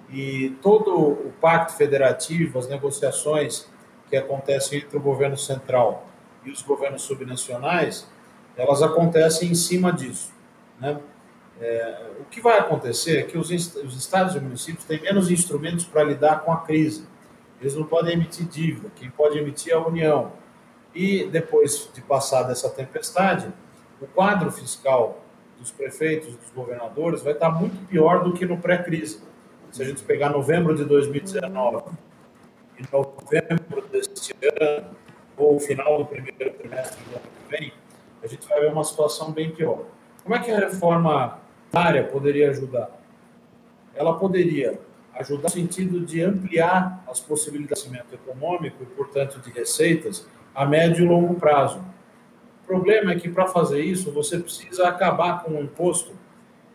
S4: e todo o pacto federativo, as negociações que acontecem entre o governo central e os governos subnacionais, elas acontecem em cima disso. Né? É, o que vai acontecer é que os, os estados e municípios têm menos instrumentos para lidar com a crise. Eles não podem emitir dívida, quem pode emitir é a União. E depois de passar dessa tempestade, o quadro fiscal dos prefeitos, dos governadores, vai estar muito pior do que no pré-crise. Se a gente pegar novembro de 2019 e novembro deste ano, ou final do primeiro trimestre do ano que vem, a gente vai ver uma situação bem pior. Como é que a reforma área poderia ajudar? Ela poderia ajudar no sentido de ampliar as possibilidades de crescimento econômico e, portanto, de receitas a médio e longo prazo. O problema é que, para fazer isso, você precisa acabar com um imposto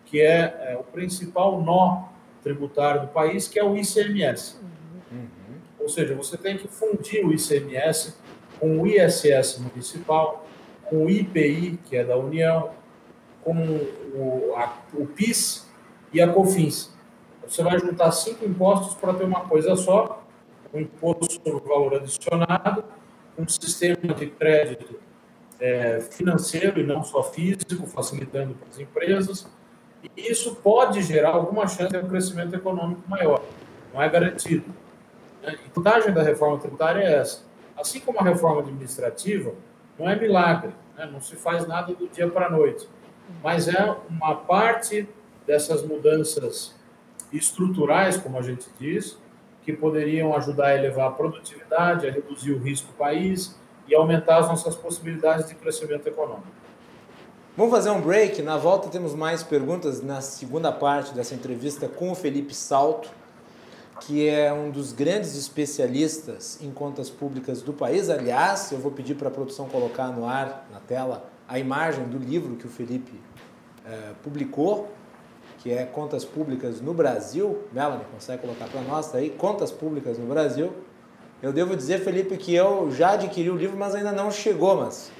S4: que é, é o principal nó tributário do país, que é o ICMS. Uhum. Ou seja, você tem que fundir o ICMS com o ISS municipal, com o IPI, que é da União, com o, a, o PIS e a COFINS. Você vai juntar cinco impostos para ter uma coisa só, um imposto sobre o valor adicionado, um sistema de crédito é, financeiro e não só físico, facilitando para as empresas. E isso pode gerar alguma chance de um crescimento econômico maior. Não é garantido. Né? A vantagem da reforma tributária é essa. Assim como a reforma administrativa, não é milagre, né? não se faz nada do dia para a noite mas é uma parte dessas mudanças estruturais, como a gente diz, que poderiam ajudar a elevar a produtividade, a reduzir o risco do país e aumentar as nossas possibilidades de crescimento econômico.
S2: Vamos fazer um break. Na volta temos mais perguntas na segunda parte dessa entrevista com o Felipe Salto, que é um dos grandes especialistas em contas públicas do país. Aliás, eu vou pedir para a produção colocar no ar, na tela, a imagem do livro que o Felipe é, publicou, que é Contas Públicas no Brasil. Melanie, consegue colocar para nós aí? Contas Públicas no Brasil. Eu devo dizer, Felipe, que eu já adquiri o livro, mas ainda não chegou, mas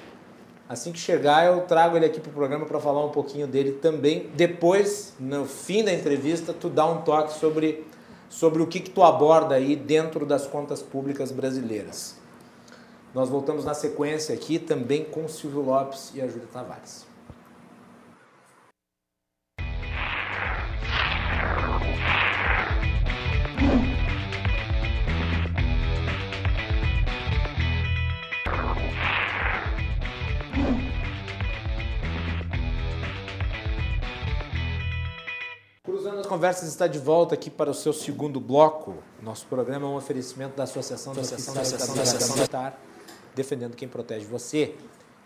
S2: assim que chegar eu trago ele aqui para o programa para falar um pouquinho dele também. Depois, no fim da entrevista, tu dá um toque sobre, sobre o que, que tu aborda aí dentro das contas públicas brasileiras. Nós voltamos na sequência aqui também com Silvio Lopes e a Júlia Tavares. Cruzando as Conversas está de volta aqui para o seu segundo bloco. Nosso programa é um oferecimento da Associação da Associação da Associação defendendo quem protege você.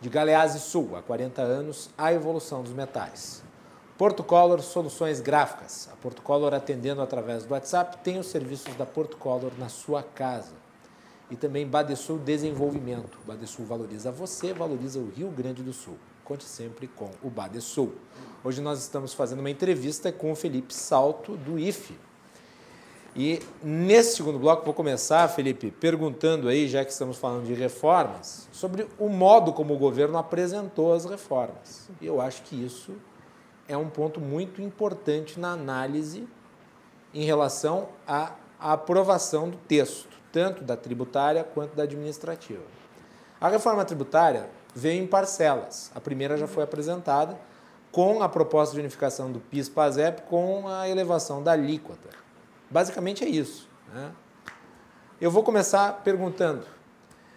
S2: De Galeazzi Sul, há 40 anos, a evolução dos metais. Porto Color Soluções Gráficas. A Porto Color, atendendo através do WhatsApp, tem os serviços da Porto Color na sua casa. E também Badesul Desenvolvimento. Badesul valoriza você, valoriza o Rio Grande do Sul. Conte sempre com o Badesul. Hoje nós estamos fazendo uma entrevista com o Felipe Salto, do IFE, e nesse segundo bloco vou começar, Felipe, perguntando aí, já que estamos falando de reformas, sobre o modo como o governo apresentou as reformas. E eu acho que isso é um ponto muito importante na análise em relação à aprovação do texto, tanto da tributária quanto da administrativa. A reforma tributária veio em parcelas. A primeira já foi apresentada com a proposta de unificação do PIS-PASEP com a elevação da alíquota. Basicamente é isso. Né? Eu vou começar perguntando: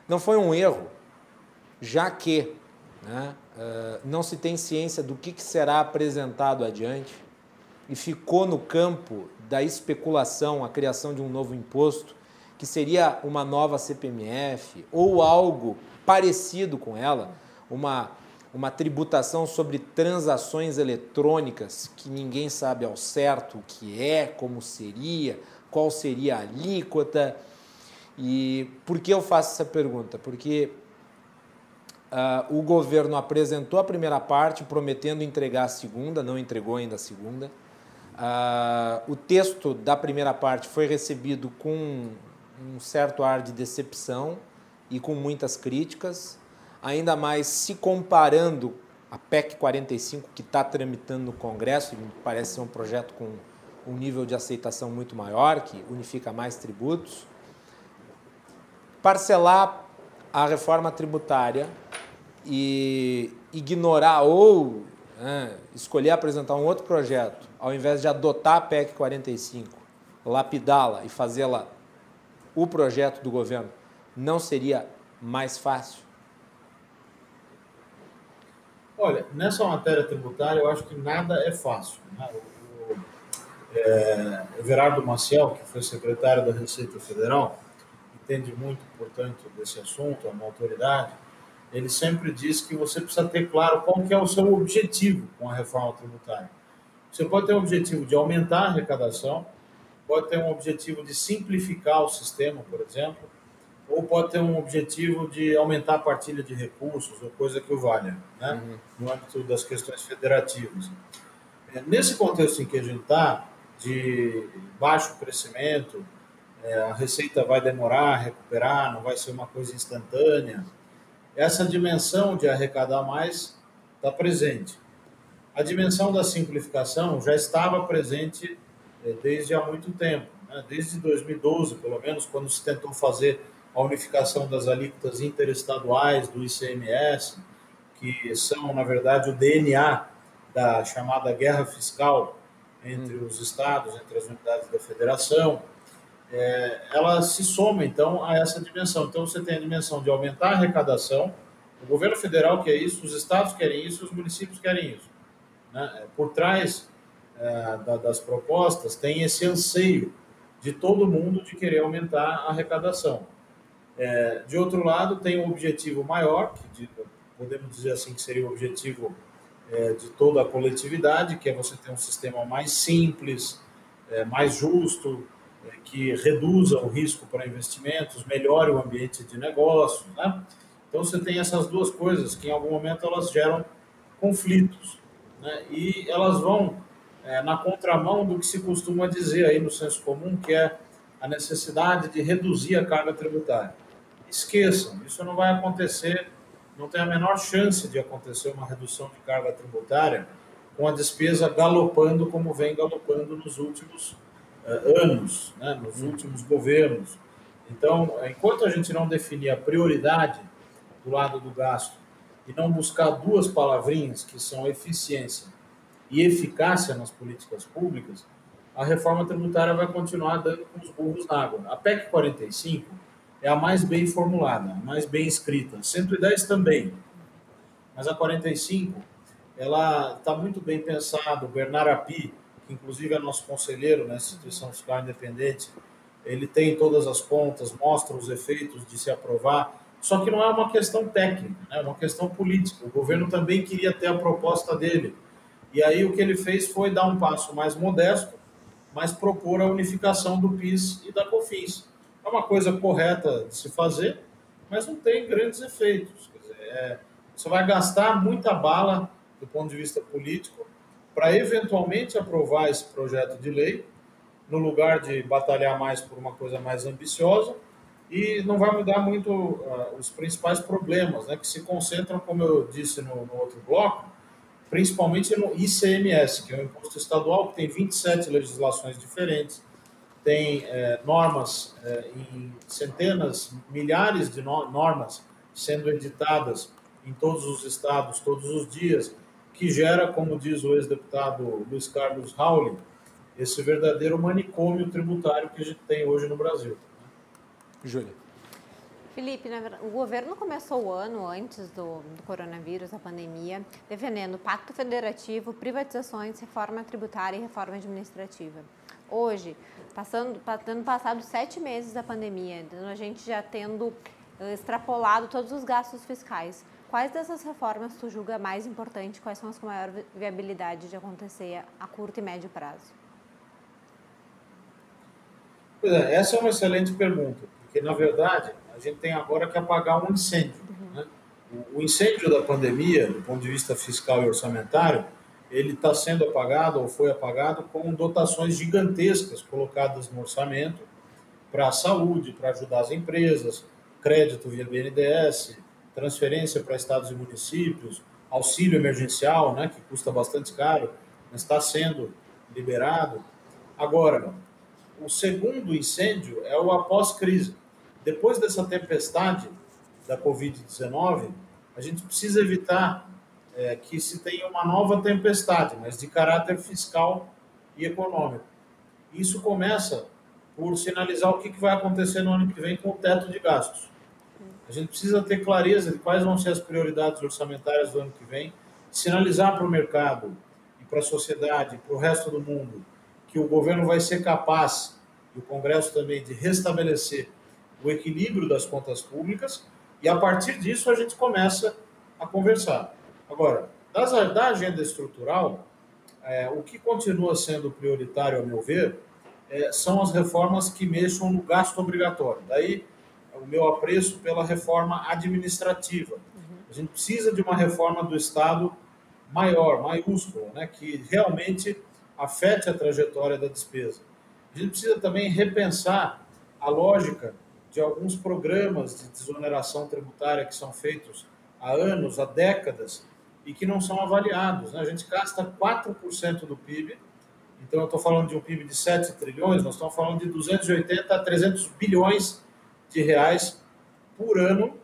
S2: não foi um erro, já que né, uh, não se tem ciência do que, que será apresentado adiante e ficou no campo da especulação a criação de um novo imposto, que seria uma nova CPMF ou algo parecido com ela, uma uma tributação sobre transações eletrônicas que ninguém sabe ao certo o que é, como seria, qual seria a alíquota. E por que eu faço essa pergunta? Porque uh, o governo apresentou a primeira parte prometendo entregar a segunda, não entregou ainda a segunda. Uh, o texto da primeira parte foi recebido com um certo ar de decepção e com muitas críticas ainda mais se comparando a PEC 45 que está tramitando no Congresso, e parece ser um projeto com um nível de aceitação muito maior, que unifica mais tributos. Parcelar a reforma tributária e ignorar ou né, escolher apresentar um outro projeto, ao invés de adotar a PEC 45, lapidá-la e fazê-la o projeto do governo, não seria mais fácil?
S4: Olha, nessa matéria tributária, eu acho que nada é fácil. Né? O, o, é, Everardo Maciel, que foi secretário da Receita Federal, entende muito, portanto, desse assunto, é uma autoridade, ele sempre diz que você precisa ter claro qual que é o seu objetivo com a reforma tributária. Você pode ter um objetivo de aumentar a arrecadação, pode ter um objetivo de simplificar o sistema, por exemplo, ou pode ter um objetivo de aumentar a partilha de recursos, ou coisa que o valha, né? Uhum. no âmbito das questões federativas. É, nesse contexto em que a gente está, de baixo crescimento, é, a receita vai demorar a recuperar, não vai ser uma coisa instantânea, essa dimensão de arrecadar mais está presente. A dimensão da simplificação já estava presente é, desde há muito tempo, né? desde 2012, pelo menos, quando se tentou fazer a unificação das alíquotas interestaduais do ICMS, que são, na verdade, o DNA da chamada guerra fiscal entre hum. os estados, entre as unidades da federação, é, ela se soma, então, a essa dimensão. Então, você tem a dimensão de aumentar a arrecadação, o governo federal quer isso, os estados querem isso, os municípios querem isso. Né? Por trás é, da, das propostas, tem esse anseio de todo mundo de querer aumentar a arrecadação. É, de outro lado, tem um objetivo maior, que podemos dizer assim que seria o objetivo é, de toda a coletividade, que é você ter um sistema mais simples, é, mais justo, é, que reduza o risco para investimentos, melhore o ambiente de negócios. Né? Então, você tem essas duas coisas que, em algum momento, elas geram conflitos. Né? E elas vão é, na contramão do que se costuma dizer aí no senso comum, que é a necessidade de reduzir a carga tributária esqueçam, isso não vai acontecer, não tem a menor chance de acontecer uma redução de carga tributária com a despesa galopando como vem galopando nos últimos uh, anos, né, nos últimos governos. Então, enquanto a gente não definir a prioridade do lado do gasto e não buscar duas palavrinhas que são eficiência e eficácia nas políticas públicas, a reforma tributária vai continuar dando com os burros na água. A PEC 45 é a mais bem formulada, a mais bem escrita. 110 também, mas a 45 ela está muito bem pensada. O Bernard Api, que inclusive é nosso conselheiro na instituição fiscal independente, ele tem todas as contas, mostra os efeitos de se aprovar. Só que não é uma questão técnica, né? é uma questão política. O governo também queria ter a proposta dele. E aí o que ele fez foi dar um passo mais modesto, mas propor a unificação do PIS e da COFINS é uma coisa correta de se fazer, mas não tem grandes efeitos. Dizer, é, você vai gastar muita bala do ponto de vista político para eventualmente aprovar esse projeto de lei, no lugar de batalhar mais por uma coisa mais ambiciosa, e não vai mudar muito uh, os principais problemas, né, que se concentram, como eu disse no, no outro bloco, principalmente no ICMS, que é um imposto estadual que tem 27 legislações diferentes, tem é, normas é, em centenas, milhares de no normas sendo editadas em todos os estados, todos os dias, que gera, como diz o ex-deputado Luiz Carlos Rauli, esse verdadeiro manicômio tributário que a gente tem hoje no Brasil.
S2: Júlia.
S6: Felipe, o governo começou o ano antes do, do, coronavírus, da pandemia, defendendo pacto federativo, privatizações, reforma tributária e reforma administrativa. Hoje, passando, tendo passado sete meses da pandemia, então a gente já tendo eh, extrapolado todos os gastos fiscais, quais dessas reformas tu julga mais importante? Quais são as com maior viabilidade de acontecer a curto e médio prazo?
S4: Pois é, essa é uma excelente pergunta, porque na verdade a gente tem agora que apagar um incêndio. Uhum. Né? O incêndio da pandemia, do ponto de vista fiscal e orçamentário, ele está sendo apagado ou foi apagado com dotações gigantescas colocadas no orçamento para a saúde, para ajudar as empresas, crédito via BNDES, transferência para estados e municípios, auxílio emergencial, né, que custa bastante caro, mas está sendo liberado. Agora, o segundo incêndio é o após-crise. Depois dessa tempestade da Covid-19, a gente precisa evitar é, que se tenha uma nova tempestade, mas de caráter fiscal e econômico. Isso começa por sinalizar o que vai acontecer no ano que vem com o teto de gastos. A gente precisa ter clareza de quais vão ser as prioridades orçamentárias do ano que vem, sinalizar para o mercado e para a sociedade, para o resto do mundo, que o governo vai ser capaz, e o Congresso também, de restabelecer o equilíbrio das contas públicas, e a partir disso a gente começa a conversar. Agora, das, da agenda estrutural, é, o que continua sendo prioritário, a meu ver, é, são as reformas que mexam no gasto obrigatório. Daí, o meu apreço pela reforma administrativa. A gente precisa de uma reforma do Estado maior, maiúscula, né, que realmente afete a trajetória da despesa. A gente precisa também repensar a lógica de alguns programas de desoneração tributária que são feitos há anos, há décadas, e que não são avaliados. Né? A gente gasta 4% do PIB, então eu estou falando de um PIB de 7 trilhões, nós estamos falando de 280 a 300 bilhões de reais por ano,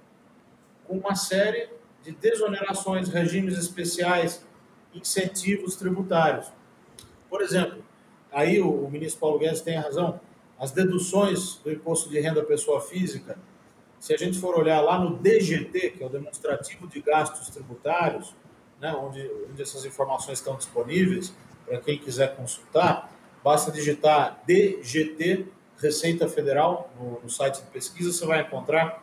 S4: com uma série de desonerações, regimes especiais, incentivos tributários. Por exemplo, aí o, ministro Paulo Guedes tem razão, as deduções do imposto de renda pessoa física, se a gente for olhar lá no DGT, que é o demonstrativo de gastos tributários, né, onde, onde essas informações estão disponíveis, para quem quiser consultar, basta digitar DGT Receita Federal no, no, site de pesquisa, você vai encontrar,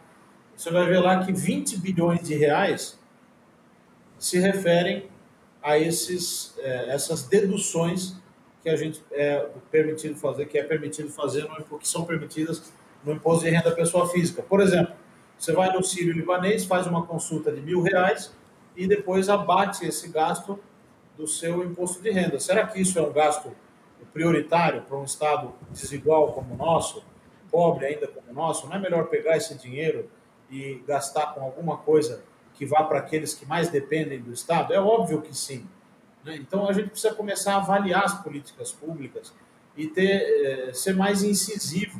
S4: você vai ver lá que 20 bilhões de reais se referem a esses, é, essas deduções que a gente é permitido fazer, que é permitido fazer, no, que são permitidas no imposto de renda pessoa física. Por exemplo, você vai no Sírio Libanês, faz uma consulta de mil reais e depois abate esse gasto do seu imposto de renda. Será que isso é um gasto prioritário para um Estado desigual como o nosso, pobre ainda como o nosso, não é melhor pegar esse dinheiro e gastar com alguma coisa que vá para aqueles que mais dependem do Estado? É óbvio que sim. Né? Então a gente precisa começar a avaliar as políticas públicas e ter, eh, ser mais incisivo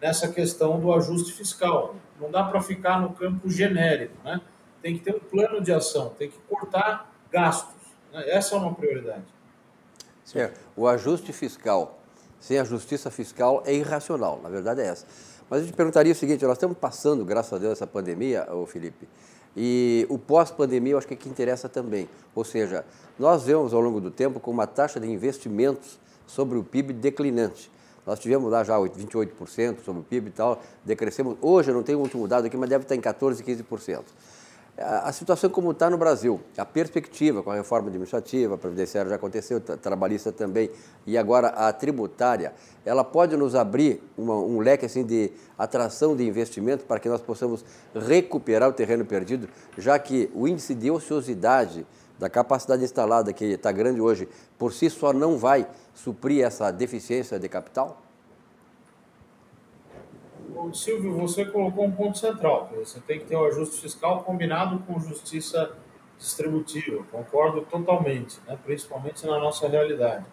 S4: nessa questão do ajuste fiscal. Não dá para ficar no campo genérico, né? Tem que ter um plano de ação, tem que cortar gastos. Né? Essa é uma prioridade.
S5: É, o ajuste fiscal sem a justiça fiscal é irracional, na verdade é essa. Mas eu te perguntaria o seguinte, nós estamos passando, graças a Deus, essa pandemia, ô Felipe, e o pós-pandemia eu acho que é que interessa também. Ou seja, nós vemos ao longo do tempo com uma taxa de investimentos sobre o PIB declinante. Nós tivemos lá já 28% sobre o PIB e tal, decrescemos. Hoje, eu não tenho o último dado aqui, mas deve estar em 14%, 15% a situação como está no Brasil, a perspectiva com a reforma administrativa, a previdenciária já aconteceu, a trabalhista também, e agora a tributária, ela pode nos abrir uma, um leque assim de atração de investimento para que nós possamos recuperar o terreno perdido, já que o índice de ociosidade da capacidade instalada, que está grande hoje, por si só não vai suprir essa deficiência de capital?
S4: Silvio, você colocou um ponto central. Você tem que ter o ajuste fiscal combinado com justiça distributiva. Concordo totalmente, né? principalmente na nossa realidade.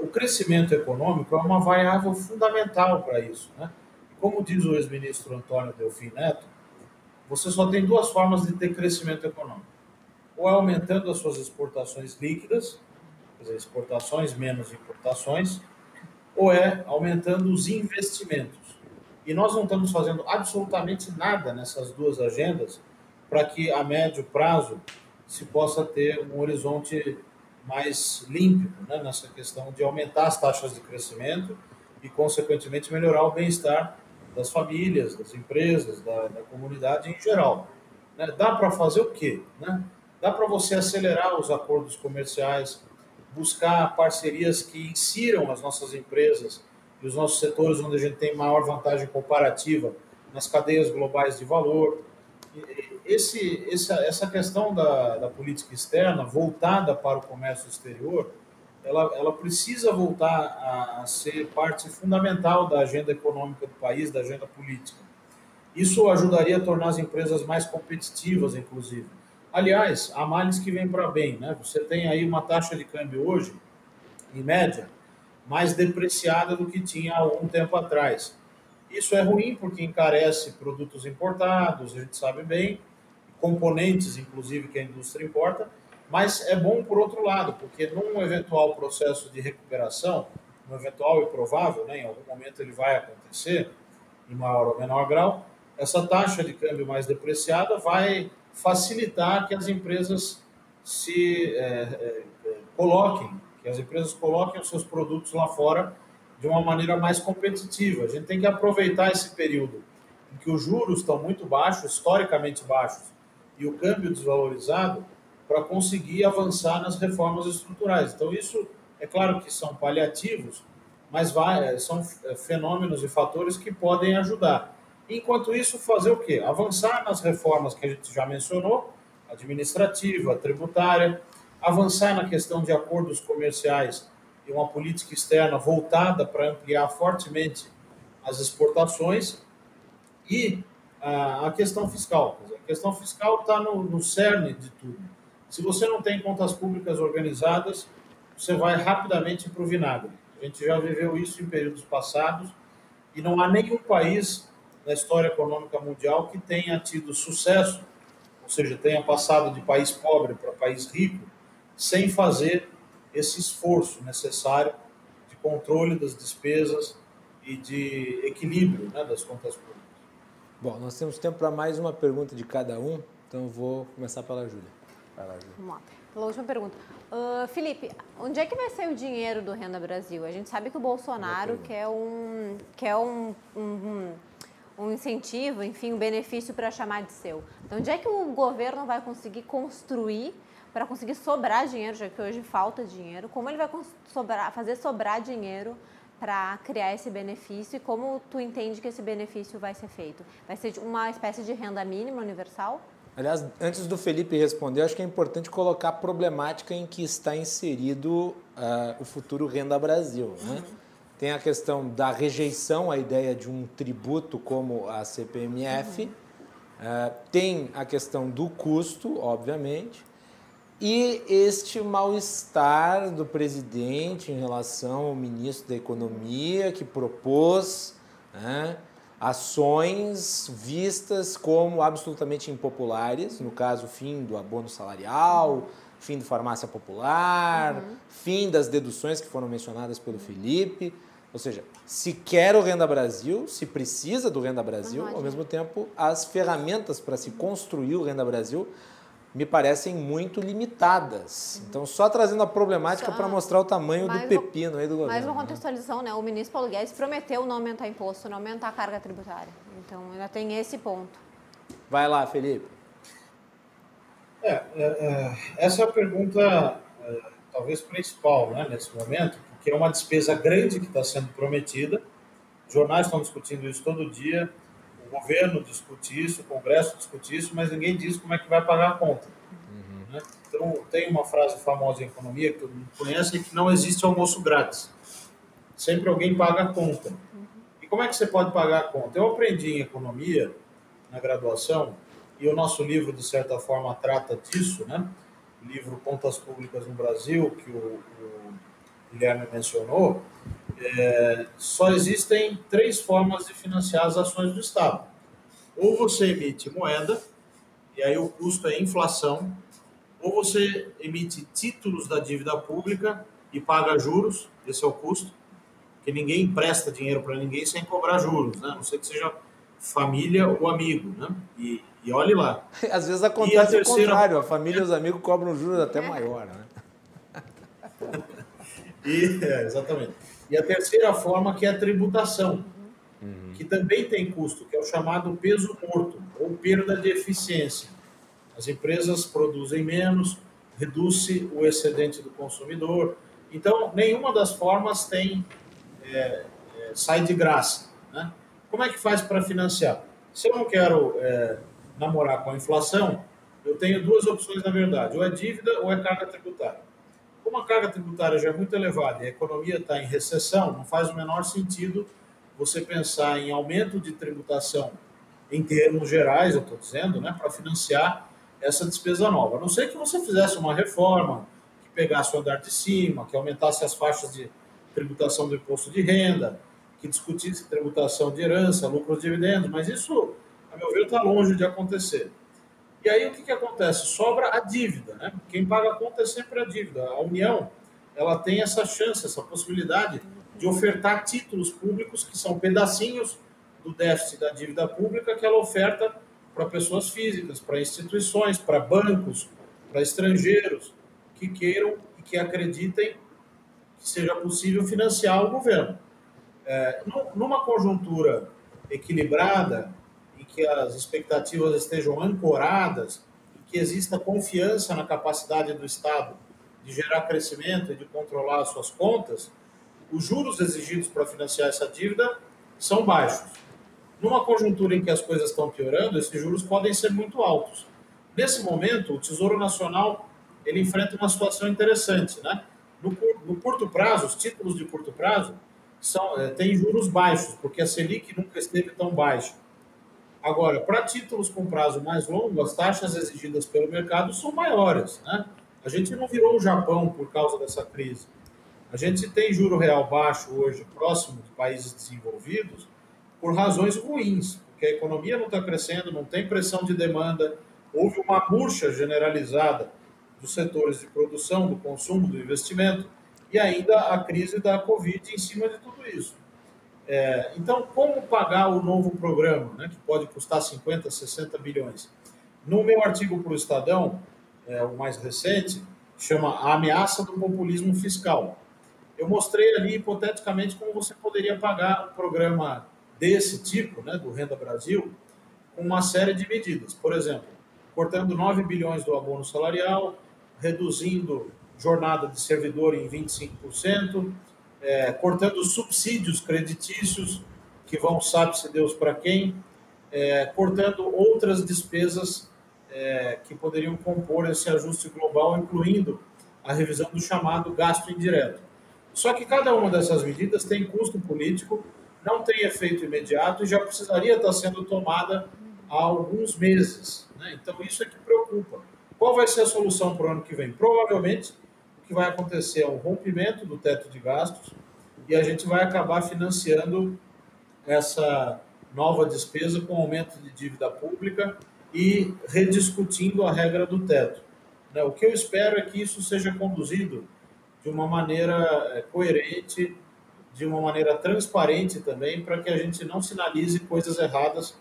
S4: O crescimento econômico é uma variável fundamental para isso. Né? Como diz o ex-ministro Antônio Delfim Neto, você só tem duas formas de ter crescimento econômico. Ou é aumentando as suas exportações líquidas, quer dizer, exportações menos importações, ou é aumentando os investimentos. E nós não estamos fazendo absolutamente nada nessas duas agendas para que a médio prazo se possa ter um horizonte mais límpido né, nessa questão de aumentar as taxas de crescimento e, consequentemente, melhorar o bem-estar das famílias, das empresas, da, da comunidade em geral. Né? Dá para fazer o quê? Né? Dá para você acelerar os acordos comerciais, buscar parcerias que insiram as nossas empresas e os nossos setores onde a gente tem maior vantagem comparativa nas cadeias globais de valor. Esse, essa, essa questão da, da política externa voltada para o comércio exterior, ela, ela precisa voltar a, a ser parte fundamental da agenda econômica do país, da agenda política. Isso ajudaria a tornar as empresas mais competitivas, inclusive. Aliás, há males que vêm para bem, né? Você tem aí uma taxa de câmbio hoje, em média, mais depreciada do que tinha algum tempo atrás. Isso é ruim porque encarece produtos importados, a gente sabe bem, componentes, inclusive, que a indústria importa, mas é bom por outro lado, porque num eventual processo de recuperação, no eventual e provável, né, em algum momento ele vai acontecer, em maior ou menor grau, essa taxa de câmbio mais depreciada vai facilitar que as empresas se é, é, coloquem, que as empresas coloquem os seus produtos lá fora de uma maneira mais competitiva. A gente tem que aproveitar esse período em que os juros estão muito baixos, historicamente baixos, e o câmbio desvalorizado, para conseguir avançar nas reformas estruturais. Então, isso é claro que são paliativos, mas vai, são fenômenos e fatores que podem ajudar. Enquanto isso, fazer o quê? Avançar nas reformas que a gente já mencionou, administrativa, tributária, avançar na questão de acordos comerciais e uma política externa voltada para ampliar fortemente as exportações e a, a questão fiscal. A questão fiscal está no, no cerne de tudo. Se você não tem contas públicas organizadas, você vai rapidamente para o vinagre. A gente já viveu isso em períodos passados e não há nenhum país na história econômica mundial que tenha tido sucesso, ou seja, tenha passado de país pobre para país rico, sem fazer esse esforço necessário de controle das despesas e de equilíbrio né, das contas públicas.
S2: Bom, nós temos tempo para mais uma pergunta de cada um, então eu vou começar pela Júlia.
S6: Vamos lá. Pela última pergunta. Uh, Felipe, onde é que vai sair o dinheiro do Renda Brasil? A gente sabe que o Bolsonaro quer um, quer um, um, um incentivo, enfim, um benefício para chamar de seu. Então, onde é que o governo vai conseguir construir para conseguir sobrar dinheiro, já que hoje falta dinheiro? Como ele vai sobrar, fazer sobrar dinheiro para criar esse benefício e como tu entende que esse benefício vai ser feito? Vai ser uma espécie de renda mínima universal?
S2: Aliás, antes do Felipe responder, acho que é importante colocar a problemática em que está inserido uh, o futuro Renda Brasil. Né? Uhum. Tem a questão da rejeição à ideia de um tributo como a CPMF, uhum. uh, tem a questão do custo, obviamente, e este mal-estar do presidente em relação ao ministro da Economia, que propôs né, ações vistas como absolutamente impopulares, no caso, fim do abono salarial, fim do farmácia popular, uhum. fim das deduções que foram mencionadas pelo Felipe. Ou seja, se quer o Renda Brasil, se precisa do Renda Brasil, ao mesmo tempo, as ferramentas para se construir o Renda Brasil me parecem muito limitadas. Uhum. Então, só trazendo a problemática para mostrar o tamanho do pepino aí do governo.
S6: Mais uma né? contextualização, né? O ministro Paulo Guedes prometeu não aumentar imposto, não aumentar a carga tributária. Então, ainda tem esse ponto.
S2: Vai lá, Felipe.
S4: É, é, é essa é a pergunta, é, talvez principal, né, nesse momento, porque é uma despesa grande que está sendo prometida. Os jornais estão discutindo isso todo dia governo discute isso, o Congresso discute isso, mas ninguém diz como é que vai pagar a conta. Uhum. Né? Então, tem uma frase famosa em economia que todo mundo conhece, que não existe almoço grátis. Sempre alguém paga a conta. Uhum. E como é que você pode pagar a conta? Eu aprendi em economia, na graduação, e o nosso livro, de certa forma, trata disso, né? O livro Contas Públicas no Brasil, que o, o Guilherme mencionou, é, só existem três formas de financiar as ações do Estado. Ou você emite moeda, e aí o custo é inflação, ou você emite títulos da dívida pública e paga juros, esse é o custo, que ninguém empresta dinheiro para ninguém sem cobrar juros, né? a não ser que seja família ou amigo, né? E, e olhe lá. <laughs>
S2: Às vezes acontece terceira... o contrário, a família e os amigos cobram juros até maior, né? <laughs>
S4: e, é, exatamente. E a terceira forma que é a tributação, uhum. que também tem custo, que é o chamado peso morto, ou perda de eficiência. As empresas produzem menos, reduz-se o excedente do consumidor. Então, nenhuma das formas tem é, é, sai de graça. Né? Como é que faz para financiar? Se eu não quero é, namorar com a inflação, eu tenho duas opções, na verdade: ou é dívida ou é carga tributária. Como a carga tributária já é muito elevada e a economia está em recessão, não faz o menor sentido você pensar em aumento de tributação em termos gerais, eu estou dizendo, né, para financiar essa despesa nova. A não ser que você fizesse uma reforma que pegasse o andar de cima, que aumentasse as faixas de tributação do imposto de renda, que discutisse tributação de herança, lucros, dividendos, mas isso, a meu ver, está longe de acontecer. E aí o que, que acontece? Sobra a dívida, né? Quem paga a conta é sempre a dívida. A União, ela tem essa chance, essa possibilidade de ofertar títulos públicos que são pedacinhos do déficit da dívida pública que ela oferta para pessoas físicas, para instituições, para bancos, para estrangeiros que queiram e que acreditem que seja possível financiar o governo. É, numa conjuntura equilibrada, que as expectativas estejam ancoradas, e que exista confiança na capacidade do Estado de gerar crescimento e de controlar as suas contas, os juros exigidos para financiar essa dívida são baixos. Numa conjuntura em que as coisas estão piorando, esses juros podem ser muito altos. Nesse momento, o Tesouro Nacional ele enfrenta uma situação interessante, né? No, no curto prazo, os títulos de curto prazo são é, têm juros baixos, porque a Selic nunca esteve tão baixa. Agora, para títulos com prazo mais longo, as taxas exigidas pelo mercado são maiores, né? A gente não virou o Japão por causa dessa crise. A gente tem juro real baixo hoje, próximo de países desenvolvidos, por razões ruins, porque a economia não está crescendo, não tem pressão de demanda, houve uma murcha generalizada dos setores de produção, do consumo, do investimento, e ainda a crise da Covid em cima de tudo isso. É, então, como pagar o novo programa, né, que pode custar 50, 60 bilhões? No meu artigo para o Estadão, é, o mais recente, chama A Ameaça do Populismo Fiscal. Eu mostrei ali, hipoteticamente, como você poderia pagar um programa desse tipo, né, do Renda Brasil, com uma série de medidas. Por exemplo, cortando 9 bilhões do abono salarial, reduzindo jornada de servidor em 25%, é, cortando subsídios creditícios, que vão, sabe-se Deus para quem, é, cortando outras despesas é, que poderiam compor esse ajuste global, incluindo a revisão do chamado gasto indireto. Só que cada uma dessas medidas tem custo político não tem efeito imediato e já precisaria estar sendo tomada há alguns meses. Né? Então, isso é que preocupa. Qual vai ser a solução para o ano que vem? Provavelmente, que vai acontecer é um rompimento do teto de gastos e a gente vai acabar financiando essa nova despesa com aumento de dívida pública e rediscutindo a regra do teto. Né? O que eu espero é que isso seja conduzido de uma maneira é, coerente de uma maneira transparente também, para que a gente não sinalize coisas erradas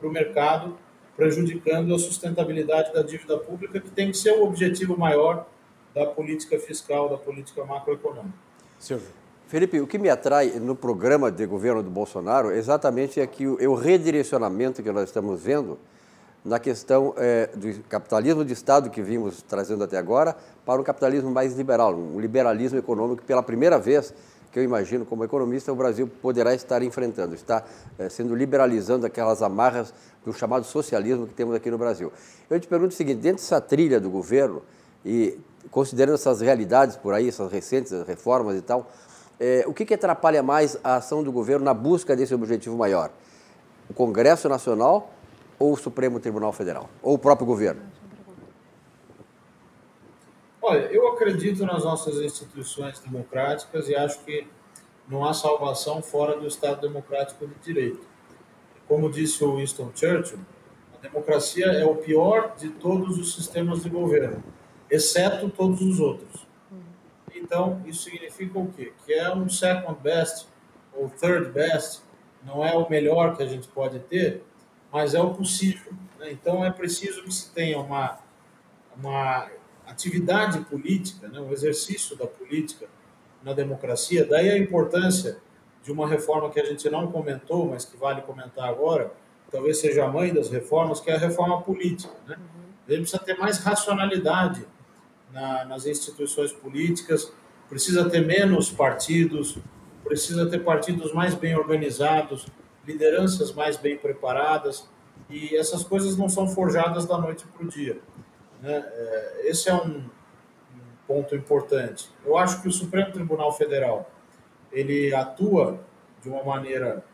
S4: para o mercado, prejudicando a sustentabilidade da dívida pública, que tem que ser o objetivo maior da política fiscal, da política macroeconômica.
S5: Silvio. Felipe, o que me atrai no programa de governo do Bolsonaro é exatamente é que o, redirecionamento que nós estamos vendo na questão é, do capitalismo de Estado que vimos trazendo até agora para um capitalismo mais liberal, um liberalismo econômico que pela primeira vez que eu imagino como economista o Brasil poderá estar enfrentando, está é, sendo liberalizando aquelas amarras do chamado socialismo que temos aqui no Brasil. Eu te pergunto o seguinte, dentro dessa trilha do governo e considerando essas realidades por aí, essas recentes reformas e tal, é, o que, que atrapalha mais a ação do governo na busca desse objetivo maior? O Congresso Nacional ou o Supremo Tribunal Federal? Ou o próprio governo?
S4: Olha, eu acredito nas nossas instituições democráticas e acho que não há salvação fora do Estado democrático de direito. Como disse o Winston Churchill, a democracia é o pior de todos os sistemas de governo, exceto todos os outros. Então, isso significa o quê? Que é um second best ou third best, não é o melhor que a gente pode ter, mas é o possível. Né? Então, é preciso que se tenha uma, uma atividade política, né, o exercício da política na democracia, daí a importância de uma reforma que a gente não comentou, mas que vale comentar agora, talvez seja a mãe das reformas, que é a reforma política. Né? A gente precisa ter mais racionalidade na, nas instituições políticas, precisa ter menos partidos, precisa ter partidos mais bem organizados, lideranças mais bem preparadas, e essas coisas não são forjadas da noite para o dia. Né? É, esse é um ponto importante. Eu acho que o Supremo Tribunal Federal ele atua de uma maneira,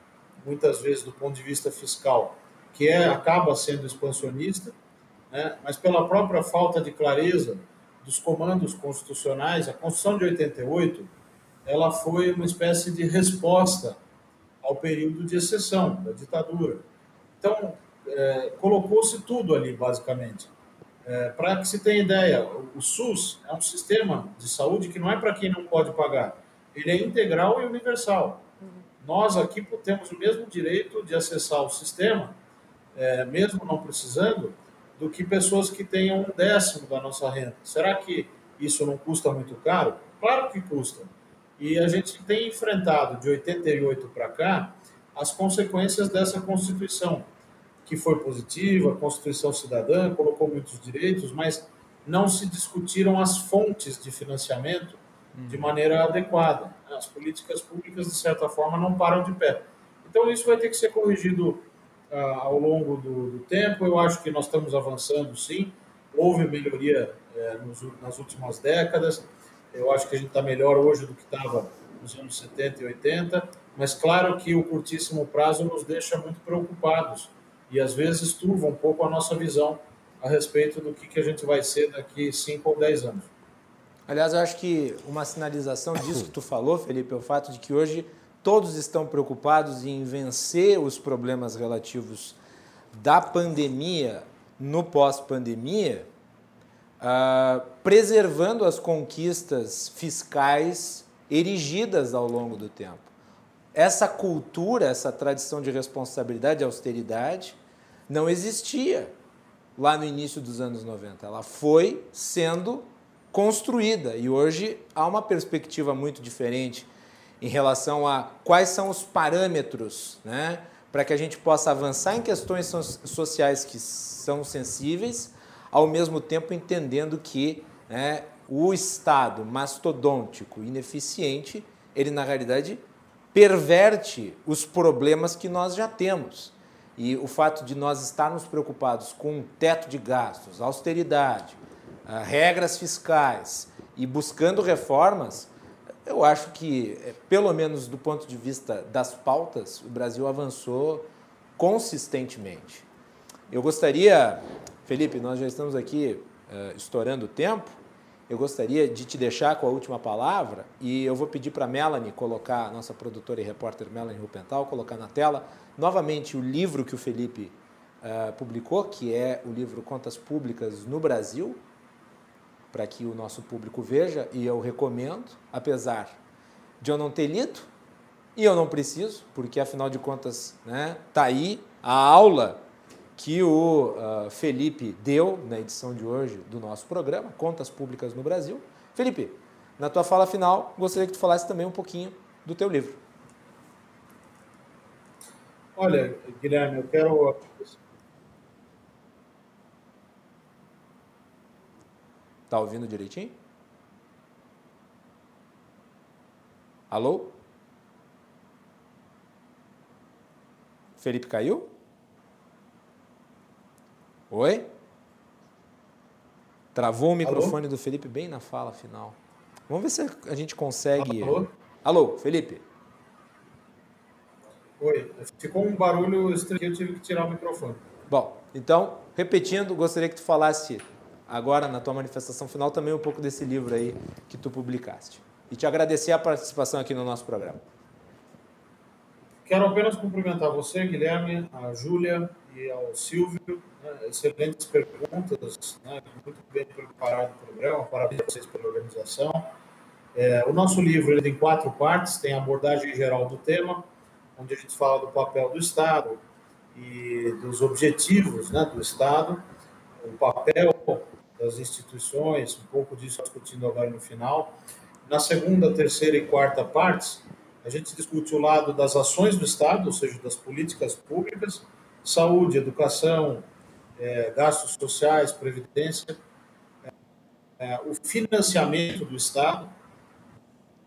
S4: muitas vezes, do ponto de vista fiscal, que é, acaba sendo expansionista, né, mas pela própria falta de clareza dos comandos constitucionais, a Constituição de 88 ela foi uma espécie de resposta ao período de exceção da ditadura. Então, é, colocou-se tudo ali, basicamente. É, para que se tenha ideia, o SUS é um sistema de saúde que não é para quem não pode pagar, ele é integral e universal. Nós aqui temos o mesmo direito de acessar o sistema, é, mesmo não precisando, do que pessoas que tenham um décimo da nossa renda. Será que isso não custa muito caro? Claro que custa. E a gente tem enfrentado de 88 para cá as consequências dessa Constituição, que foi positiva, a Constituição cidadã, colocou muitos direitos, mas não se discutiram as fontes de financiamento de uhum. maneira adequada. As políticas públicas, de certa forma, não param de pé. Então, isso vai ter que ser corrigido ah, ao longo do, do, tempo. Eu acho que nós estamos avançando, sim. Houve melhoria eh, nos, nas últimas décadas. Eu acho que a gente está melhor hoje do que estava nos anos 70 e 80, mas claro que o curtíssimo prazo nos deixa muito preocupados e às vezes turva um pouco a nossa visão a respeito do que, que a gente vai ser daqui 5 ou 10 anos.
S2: Aliás, eu acho que uma sinalização disso que tu falou, Felipe, é o fato de que hoje todos estão preocupados em vencer os problemas relativos da pandemia no pós-pandemia, uh, preservando as conquistas fiscais erigidas ao longo do tempo. Essa cultura, essa tradição de responsabilidade e austeridade não existia lá no início dos anos 90. Ela foi sendo construída e hoje há uma perspectiva muito diferente em relação a quais são os parâmetros né, para que a gente possa avançar em questões sociais que são sensíveis, ao mesmo tempo entendendo que né, o Estado mastodôntico, ineficiente, ele na realidade perverte os problemas que nós já temos. E o fato de nós estarmos preocupados com teto de gastos, austeridade, ah, regras fiscais e buscando reformas, eu acho que, eh, pelo menos do ponto de vista das pautas, o Brasil avançou consistentemente. Eu gostaria, Felipe, nós já estamos aqui uh, estourando o tempo, eu gostaria de te deixar com a última palavra e eu vou pedir para a Melanie colocar, a nossa produtora e repórter Melanie Rupental, colocar na tela novamente o livro que o Felipe uh, publicou, que é o livro Contas Públicas no Brasil, para que o nosso público veja, e eu recomendo, apesar de eu não ter lido, e eu não preciso, porque afinal de contas né, tá aí a aula que o uh, Felipe deu na edição de hoje do nosso programa, Contas Públicas no Brasil. Felipe, na tua fala final, gostaria que tu falasse também um pouquinho do teu livro.
S4: Olha, Guilherme, eu quero.
S2: Tá ouvindo direitinho? Alô? Felipe caiu? Oi? Travou o microfone Alô? do Felipe bem na fala final. Vamos ver se a gente consegue.
S4: Alô?
S2: Alô, Felipe?
S4: Oi, ficou um barulho estranho, eu tive que tirar o microfone.
S2: Bom, então, repetindo, gostaria que tu falasse agora na tua manifestação final também um pouco desse livro aí que tu publicaste. E te agradecer a participação aqui no nosso programa.
S4: Quero apenas cumprimentar você, Guilherme, a Júlia e ao Silvio. Né, excelentes perguntas, né, muito bem preparado o programa. Parabéns a vocês pela organização. É, o nosso livro ele tem quatro partes: tem a abordagem geral do tema, onde a gente fala do papel do Estado e dos objetivos né, do Estado, o papel das instituições, um pouco disso discutindo agora no final. Na segunda, terceira e quarta partes, a gente discute o lado das ações do Estado, ou seja, das políticas públicas, saúde, educação, é, gastos sociais, previdência, é, o financiamento do Estado,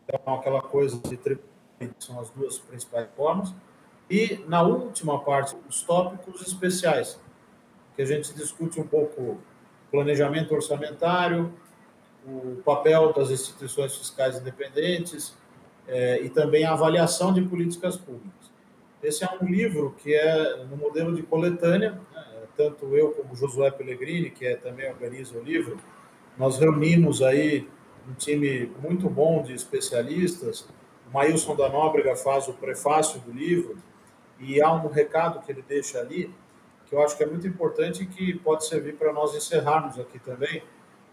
S4: então aquela coisa de tributo, são as duas principais formas, e na última parte, os tópicos especiais, que a gente discute um pouco planejamento orçamentário, o papel das instituições fiscais independentes, é, e também a avaliação de políticas públicas. Esse é um livro que é no modelo de coletânea, né, tanto eu como Josué Pellegrini, que é, também organiza o livro, nós reunimos aí um time muito bom de especialistas. O Maílson da Nóbrega faz o prefácio do livro e há um recado que ele deixa ali que eu acho que é muito importante e que pode servir para nós encerrarmos aqui também,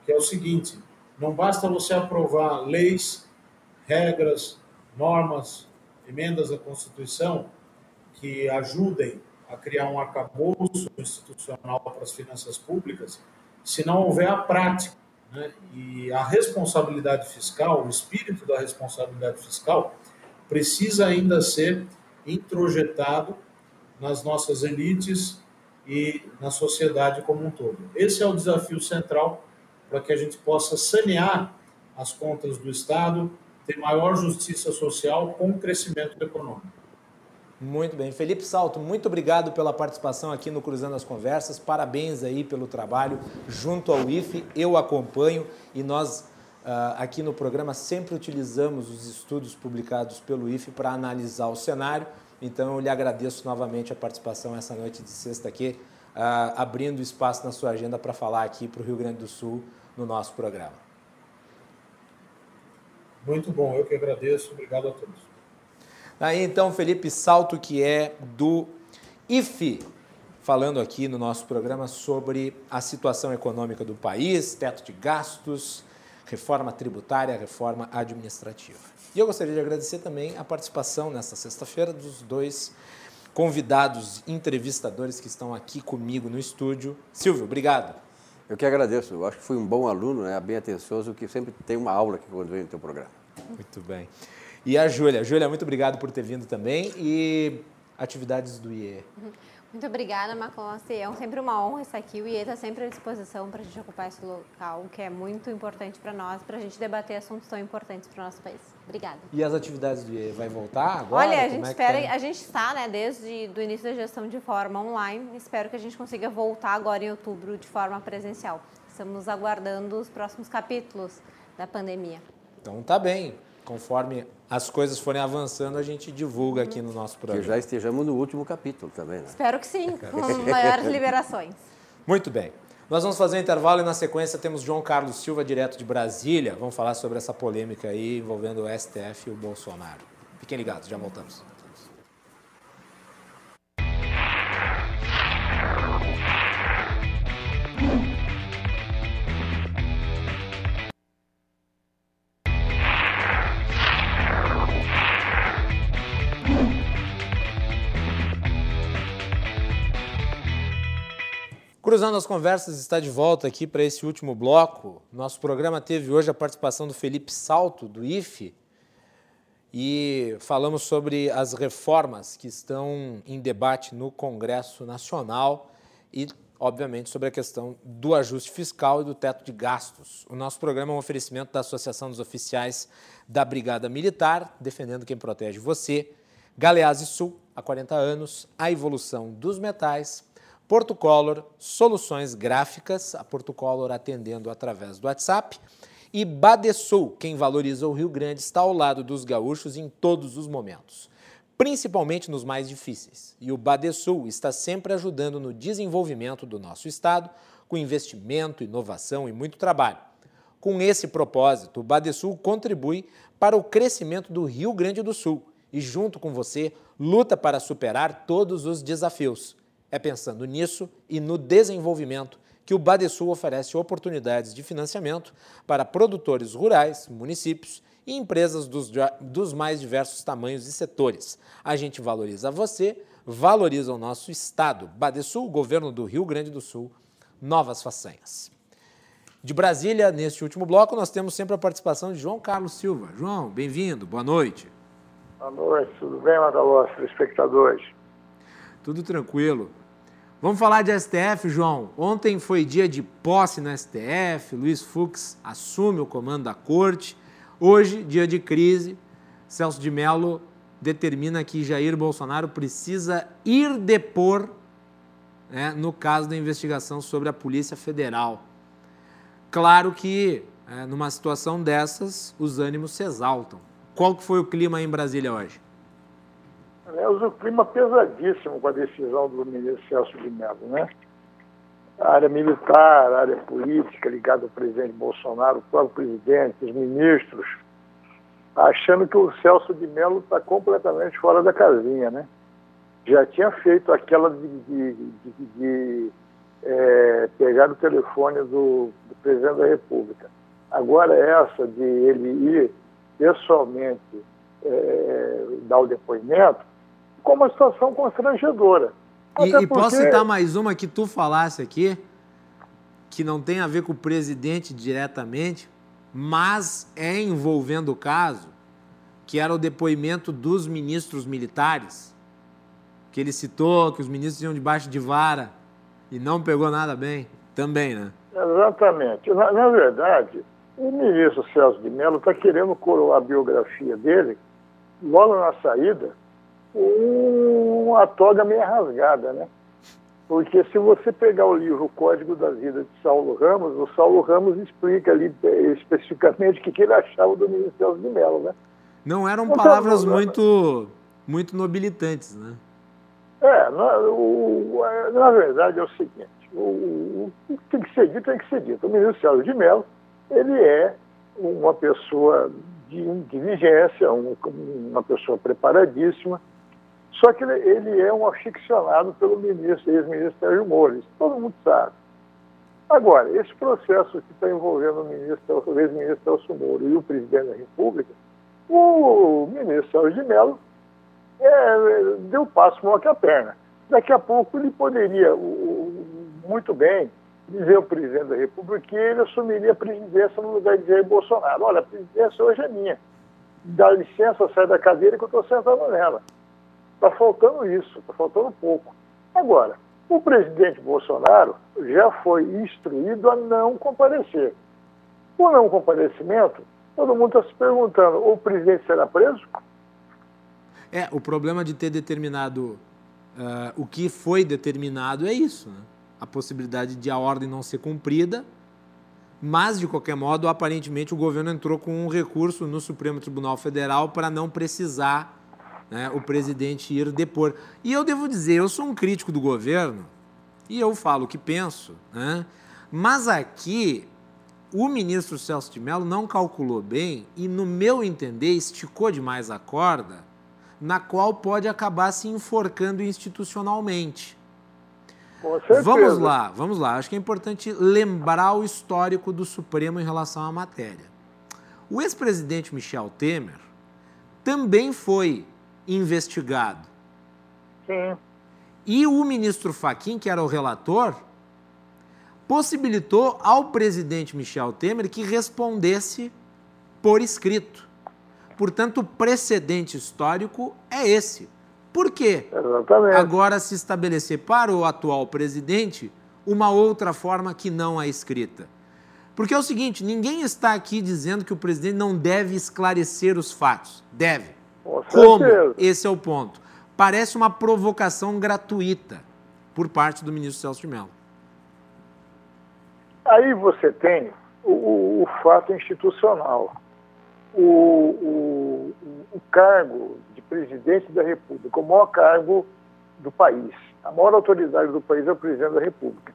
S4: que é o seguinte: não basta você aprovar leis, regras, normas, emendas à Constituição que ajudem a criar um arcabouço institucional para as finanças públicas, se não houver a prática. Né? E a responsabilidade fiscal, o espírito da responsabilidade fiscal, precisa ainda ser introjetado nas nossas elites e na sociedade como um todo. Esse é o desafio central para que a gente possa sanear as contas do Estado, ter maior justiça social com crescimento econômico.
S2: Muito bem. Felipe Salto, muito obrigado pela participação aqui no Cruzando as Conversas. Parabéns aí pelo trabalho junto ao IFE. Eu acompanho e nós uh, aqui no programa sempre utilizamos os estudos publicados pelo IFE para analisar o cenário. Então eu lhe agradeço novamente a participação essa noite de sexta aqui, uh, abrindo espaço na sua agenda para falar aqui para o Rio Grande do Sul no nosso programa.
S4: Muito bom, eu que agradeço. Obrigado a todos.
S2: Aí então, Felipe Salto, que é do IFE, falando aqui no nosso programa sobre a situação econômica do país, teto de gastos, reforma tributária, reforma administrativa. E eu gostaria de agradecer também a participação nesta sexta-feira dos dois convidados entrevistadores que estão aqui comigo no estúdio. Silvio, obrigado.
S5: Eu que agradeço. Eu acho que fui um bom aluno, né, bem atencioso, que sempre tem uma aula aqui quando vem no teu programa.
S2: Muito bem. E a Júlia. Júlia, muito obrigado por ter vindo também. E atividades do IE.
S6: Muito obrigada, Macalossi. É sempre uma honra estar aqui. O IE está sempre à disposição para a gente ocupar esse local, que é muito importante para nós, para a gente debater assuntos tão importantes para o nosso país. Obrigada.
S2: E as atividades do IE? Vai voltar agora?
S6: Olha, a gente é espera, tá? a gente está, né, desde o início da gestão de forma online. Espero que a gente consiga voltar agora em outubro de forma presencial. Estamos aguardando os próximos capítulos da pandemia.
S2: Então tá bem conforme as coisas forem avançando, a gente divulga aqui no nosso programa.
S5: Que já estejamos no último capítulo também, né?
S6: Espero que sim, com maiores liberações.
S2: Muito bem. Nós vamos fazer um intervalo e na sequência temos João Carlos Silva, direto de Brasília. Vamos falar sobre essa polêmica aí envolvendo o STF e o Bolsonaro. Fiquem ligados, já voltamos. Cruzando as Conversas está de volta aqui para esse último bloco. Nosso programa teve hoje a participação do Felipe Salto, do IFE, e falamos sobre as reformas que estão em debate no Congresso Nacional e, obviamente, sobre a questão do ajuste fiscal e do teto de gastos. O nosso programa é um oferecimento da Associação dos Oficiais da Brigada Militar, defendendo quem protege você, Galeazzi Sul, há 40 anos, a evolução dos metais, Portucolor Soluções Gráficas, a Portucolor atendendo através do WhatsApp, e Badesul, quem valoriza o Rio Grande, está ao lado dos gaúchos em todos os momentos, principalmente nos mais difíceis. E o Badesul está sempre ajudando no desenvolvimento do nosso estado, com investimento, inovação e muito trabalho. Com esse propósito, o Badesul contribui para o crescimento do Rio Grande do Sul e, junto com você, luta para superar todos os desafios. É pensando nisso e no desenvolvimento que o Badesul oferece oportunidades de financiamento para produtores rurais, municípios e empresas dos, dos mais diversos tamanhos e setores. A gente valoriza você, valoriza o nosso Estado. Badesul, governo do Rio Grande do Sul, novas façanhas. De Brasília, neste último bloco, nós temos sempre a participação de João Carlos Silva. João, bem-vindo, boa noite.
S7: Boa noite, tudo bem, Madalós, espectadores?
S2: Tudo tranquilo. Vamos falar de STF, João. Ontem foi dia de posse no STF, Luiz Fux assume o comando da corte. Hoje, dia de crise, Celso de Mello determina que Jair Bolsonaro precisa ir depor né, no caso da investigação sobre a Polícia Federal. Claro que, é, numa situação dessas, os ânimos se exaltam. Qual que foi o clima em Brasília hoje?
S7: Aliás, o clima pesadíssimo com a decisão do ministro Celso de Mello, né? a área militar, a área política ligada ao presidente Bolsonaro, o próprio presidente, os ministros, achando que o Celso de Mello está completamente fora da casinha, né? Já tinha feito aquela de, de, de, de é, pegar o telefone do, do, presidente da República. Agora essa de ele ir pessoalmente é, dar o depoimento, com uma situação constrangedora.
S2: E, e posso citar mais uma que tu falasse aqui, que não tem a ver com o presidente diretamente, mas é envolvendo o caso, que era o depoimento dos ministros militares, que ele citou que os ministros iam debaixo de vara e não pegou nada bem, também, né?
S7: Exatamente. Na, na verdade, o ministro Celso de Mello está querendo coroar a biografia dele, logo na saída, uma toga meio rasgada, né? Porque se você pegar o livro O Código da Vida de Saulo Ramos, o Saulo Ramos explica ali eh, especificamente o que, ele achava do Ministério de Mello, né?
S2: Não eram então, palavras muito, muito nobilitantes, né?
S7: É, na, o, na verdade é o seguinte, o, o, que tem que ser dito, tem que ser dito. O ministro Celso de Mello, ele é uma pessoa de inteligência, um, uma pessoa preparadíssima, só que ele, ele é um aficionado pelo ministro, ex-ministro Sérgio Moro, isso todo mundo sabe. Agora, esse processo que está envolvendo o ministro, o ex-ministro Celso Moro e o presidente da República, o ministro Sérgio de Mello é, deu passo maior que a perna. Daqui a pouco ele poderia o, muito bem dizer ao presidente da República que ele assumiria a presidência no lugar de Jair Bolsonaro. Olha, a presidência hoje é minha. Dá licença, sai da cadeira que eu estou sentado nela. Está faltando isso, está faltando pouco. Agora, o presidente Bolsonaro já foi instruído a não comparecer. O não comparecimento, todo mundo está se perguntando: o presidente será preso?
S2: É, o problema de ter determinado uh, o que foi determinado é isso, né? a possibilidade de a ordem não ser cumprida, mas, de qualquer modo, aparentemente o governo entrou com um recurso no Supremo Tribunal Federal para não precisar né, o presidente ir depor. E eu devo dizer, eu sou um crítico do governo e eu falo o que penso, né? mas aqui o ministro Celso de Mello não calculou bem e, no meu entender, esticou demais a corda, na qual pode acabar se enforcando institucionalmente. Vamos lá, vamos lá. Acho que é importante lembrar o histórico do Supremo em relação à matéria. O ex-presidente Michel Temer também foi investigado.
S7: Sim.
S2: E o ministro Faquim, que era o relator, possibilitou ao presidente Michel Temer que respondesse por escrito. Portanto, o precedente histórico é esse. Por quê?
S7: Exatamente.
S2: Agora se estabelecer para o atual presidente uma outra forma que não a escrita. Porque é o seguinte, ninguém está aqui dizendo que o presidente não deve esclarecer os fatos. Deve. Como? Esse é o ponto. Parece uma provocação gratuita por parte do ministro Celso de Mello.
S7: Aí você tem o, o, o fato institucional. O, o, o cargo de presidente da República, o maior cargo do país, a maior autoridade do país é o presidente da República.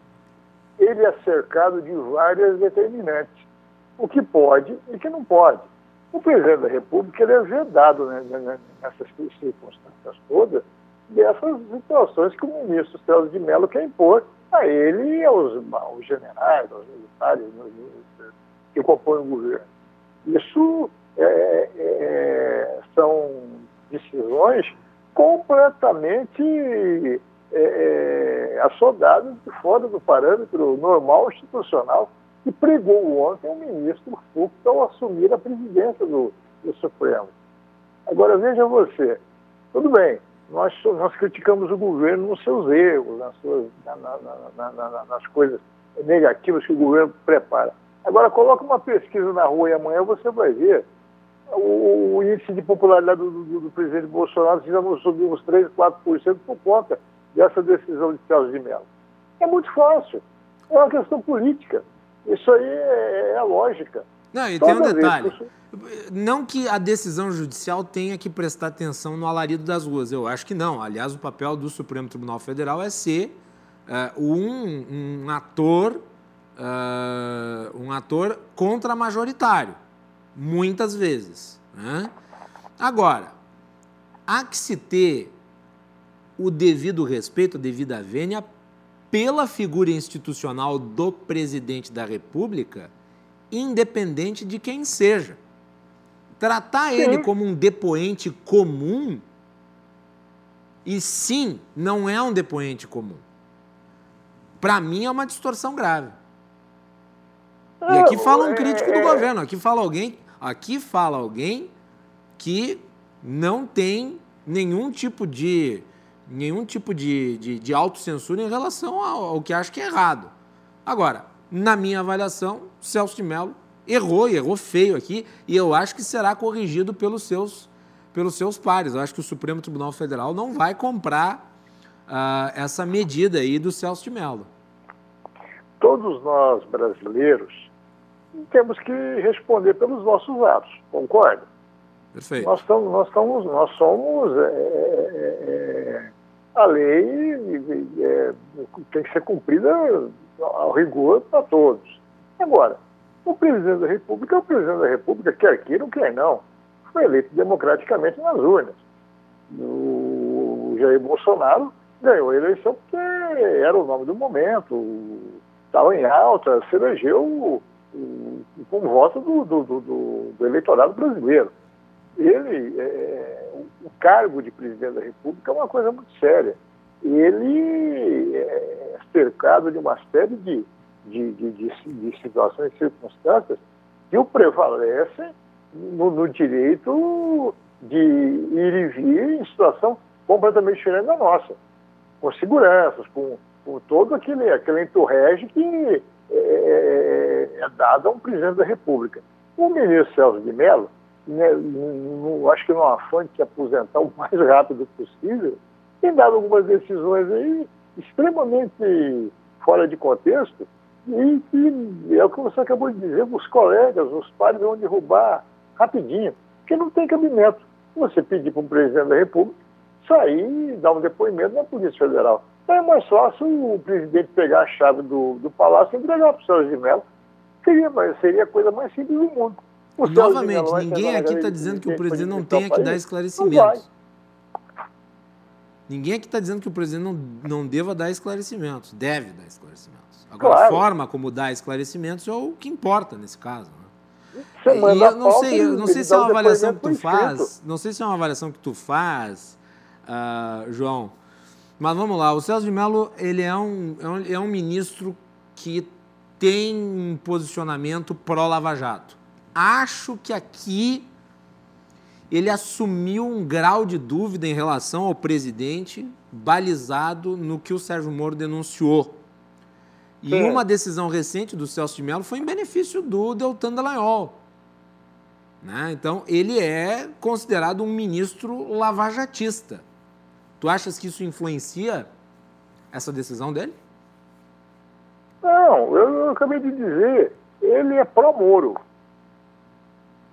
S7: Ele é cercado de várias determinantes, o que pode e o que não pode. O presidente da República ele é vedado né, né, né, nessas circunstâncias todas dessas situações que o ministro Celso de Mello quer impor a ele e aos, aos generais, aos militares que compõem o governo. Isso é, é, é são decisões completamente é, é, assodadas de fora do parâmetro normal institucional que pregou ontem o ministro Fux ao assumir a presidência do, do Supremo. Agora, veja você, tudo bem, nós, nós criticamos o governo nos seus erros, nas, suas, na, na, na, nas coisas negativas que o governo prepara. Agora, coloca uma pesquisa na rua e amanhã você vai ver o, o índice de popularidade do, do, do presidente Bolsonaro já subiu uns 3, 4% por conta dessa decisão de Celso de Mello. É muito fácil. É uma questão política. Isso aí é, é a lógica.
S2: Não, e tem um detalhe. Não que a decisão judicial tenha que prestar atenção no alarido das ruas. Eu acho que não. Aliás, o papel do Supremo Tribunal Federal é ser uh, um, um, ator uh, um ator contra-majoritário, muitas vezes. Né? Agora, há que se ter o devido respeito, a devida vênia pela figura institucional do presidente da República, independente de quem seja. Tratar sim. ele como um depoente comum, e sim, não é um depoente comum. Para mim é uma distorção grave. E aqui fala um crítico do é, é. governo, aqui fala alguém, aqui fala alguém que não tem nenhum tipo de nenhum tipo de, de, de autocensura em relação ao, ao que acha que é errado. Agora, na minha avaliação, Celso de Mello errou e errou feio aqui, e eu acho que será corrigido pelos seus, pelos seus pares. Eu acho que o Supremo Tribunal Federal não vai comprar uh, essa medida aí do Celso de Mello.
S7: Todos nós brasileiros temos que responder pelos nossos atos, concorda?
S2: Perfeito.
S7: Nós, nós, nós somos. É, é, é, a lei é, tem que ser cumprida ao rigor para todos. Agora, o presidente da República é o presidente da República, quer queira ou quer não. Foi eleito democraticamente nas urnas. O Jair Bolsonaro ganhou a eleição porque era o nome do momento, estava em alta, se elegeu com voto do, do, do, do, eleitorado brasileiro. Ele, é, o cargo de presidente da República é uma coisa muito séria. Ele é cercado de uma série de, de, de, de, de situações e circunstâncias que o prevalecem no, no, direito de ir e vir em situação completamente diferente da nossa, com seguranças, com, com todo aquele, aquele entorrege que é, é, é dada a um presidente da República. O ministro Celso de Mello, né, no, acho que no afã de se aposentar o mais rápido possível, tem dado algumas decisões aí extremamente fora de contexto e que é o que você acabou de dizer, os colegas, os pares vão derrubar rapidinho, porque não tem cabimento. Você pedir para um presidente da República sair e dar um depoimento na Polícia Federal. Então é mais fácil o presidente pegar a chave do, do palácio e entregar para o Sérgio de Mello. Seria, seria a coisa mais simples do mundo.
S2: O Novamente, ninguém aqui está dizendo que o presidente não tenha que dar esclarecimentos. Ninguém aqui está dizendo que o presidente não, não deva dar esclarecimentos. Deve dar esclarecimentos. Agora, claro. a forma como dar esclarecimentos é o que importa nesse caso. Né? E eu não sei, eu não sei se é uma avaliação que tu faz, não sei se é uma avaliação que tu faz, uh, João, mas vamos lá, o Celso de Mello ele é um, é um, é um ministro que tem um posicionamento pró-Lava Jato. Acho que aqui ele assumiu um grau de dúvida em relação ao presidente, balizado no que o Sérgio Moro denunciou. E é. uma decisão recente do Celso de Mello foi em benefício do Deltan Dallagnol. Né? Então, ele é considerado um ministro lavajatista. Tu achas que isso influencia essa decisão dele?
S7: Não, eu, eu acabei de dizer, ele é pró-Moro.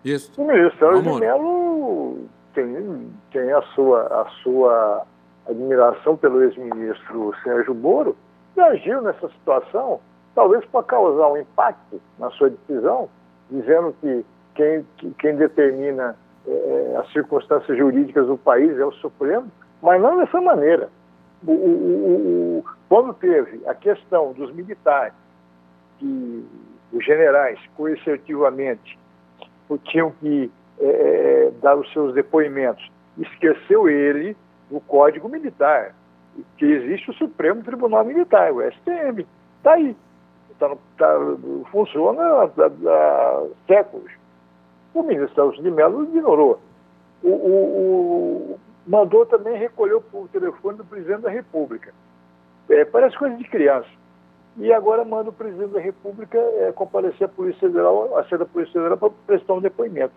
S2: Isso.
S7: O ministro Sérgio de Mello tem, tem a, sua, a sua admiração pelo ex-ministro Sérgio Moro e agiu nessa situação, talvez para causar um impacto na sua decisão, dizendo que quem, que, quem determina é, as circunstâncias jurídicas do país é o Supremo, mas não dessa maneira. O, o, o, quando teve a questão dos militares, que os generais coercitivamente tinham que é, é, dar os seus depoimentos, esqueceu ele do Código Militar, que existe o Supremo Tribunal Militar, o STM. Está aí. Tá, tá, funciona há, séculos. O ministro de Mello ignorou. O, o, mandou também recolher o telefone do presidente da República. É, parece coisa de criança. E agora manda o presidente da República é, comparecer à Polícia Federal, a sede da Polícia Federal, para prestar um depoimento.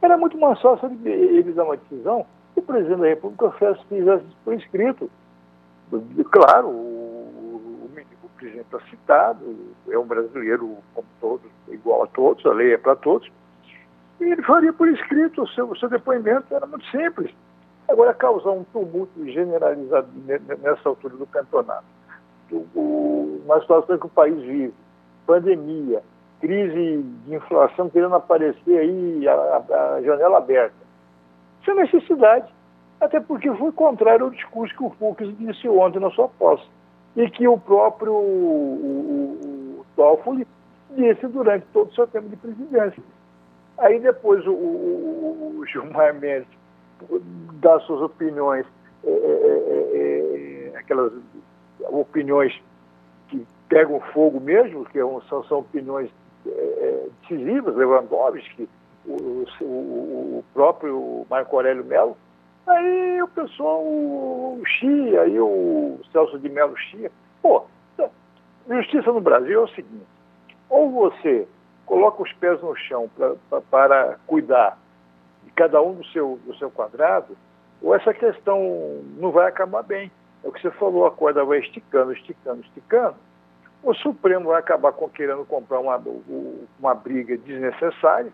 S7: Era muito mais fácil ele dar uma decisão e o presidente da República fizesse por escrito. Claro, o, o, o presidente está citado, é um brasileiro como todos, igual a todos, a lei é para todos. E ele faria por escrito o seu, o seu depoimento, era muito simples. Agora, causar um tumulto generalizado nessa altura do campeonato, uma situação que o país vive, pandemia, crise de inflação querendo aparecer aí, a, a janela aberta. Isso é necessidade, até porque foi contrário ao discurso que o Fux disse ontem na sua posse, e que o próprio o, o, o Toffoli disse durante todo o seu tempo de presidência. Aí depois o, o, Gilmar Mendes dá suas opiniões, é, é, é, é aquelas opiniões que pegam fogo mesmo, que são, são opiniões é, decisivas, Lewandowski, o, o, o próprio Marco Aurélio Melo, aí o pessoal, o Chia e o Celso de Melo Chia, pô, justiça no Brasil é o seguinte, ou você coloca os pés no chão pra, pra, para cuidar de cada um do seu, do seu quadrado, ou essa questão não vai acabar bem. É o que você falou, a corda vai esticando, esticando, esticando. O Supremo vai acabar querendo comprar uma, uma briga desnecessária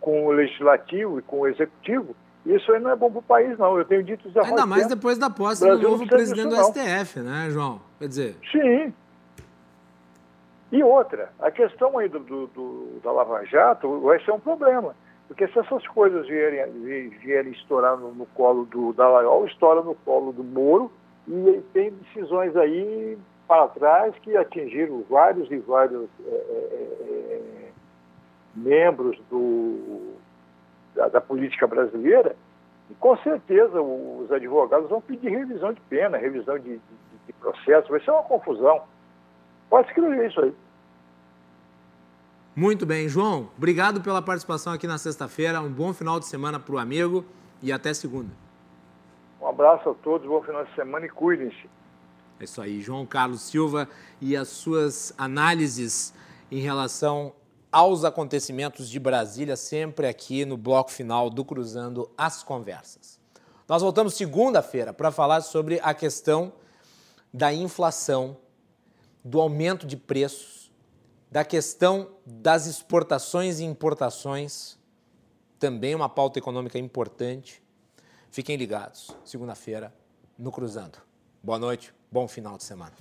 S7: com o Legislativo e com o Executivo. Isso aí não é bom para o país, não. Eu tenho dito
S2: já Ainda mais depois da posse do novo presidente do STF, né, João? Quer dizer...
S7: Sim, e outra, a questão aí do, do, do, da Lava Jato vai ser um problema. Porque se essas coisas vierem, vierem estourar no, no colo do Dallagnol, estoura no colo do Moro, e tem decisões aí para trás que atingiram vários e vários é, é, membros do, da, da, política brasileira, e com certeza os advogados vão pedir revisão de pena, revisão de, de, de processo, vai ser uma confusão. Pode escrever isso aí.
S2: Muito bem, João. Obrigado pela participação aqui na sexta-feira. Um bom final de semana para o amigo e até segunda.
S7: Um abraço a todos, bom final de semana e cuidem-se.
S2: É isso aí, João Carlos Silva e as suas análises em relação aos acontecimentos de Brasília, sempre aqui no bloco final do Cruzando as Conversas. Nós voltamos segunda-feira para falar sobre a questão da inflação do aumento de preços, da questão das exportações e importações, também uma pauta econômica importante. Fiquem ligados, segunda-feira, no Cruzando. Boa noite, bom final de semana.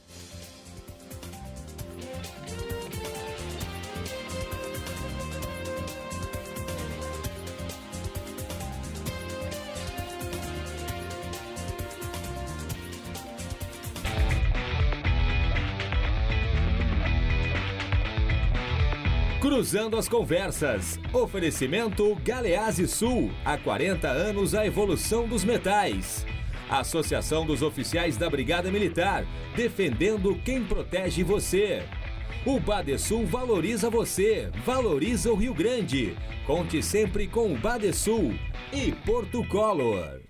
S1: Cruzando as Conversas. Oferecimento Galease Sul. Há 40 anos a evolução dos metais. Associação dos Oficiais da Brigada Militar. Defendendo quem protege você. O Badesul valoriza você, valoriza o Rio Grande. Conte sempre com o Badesul e Porto Color.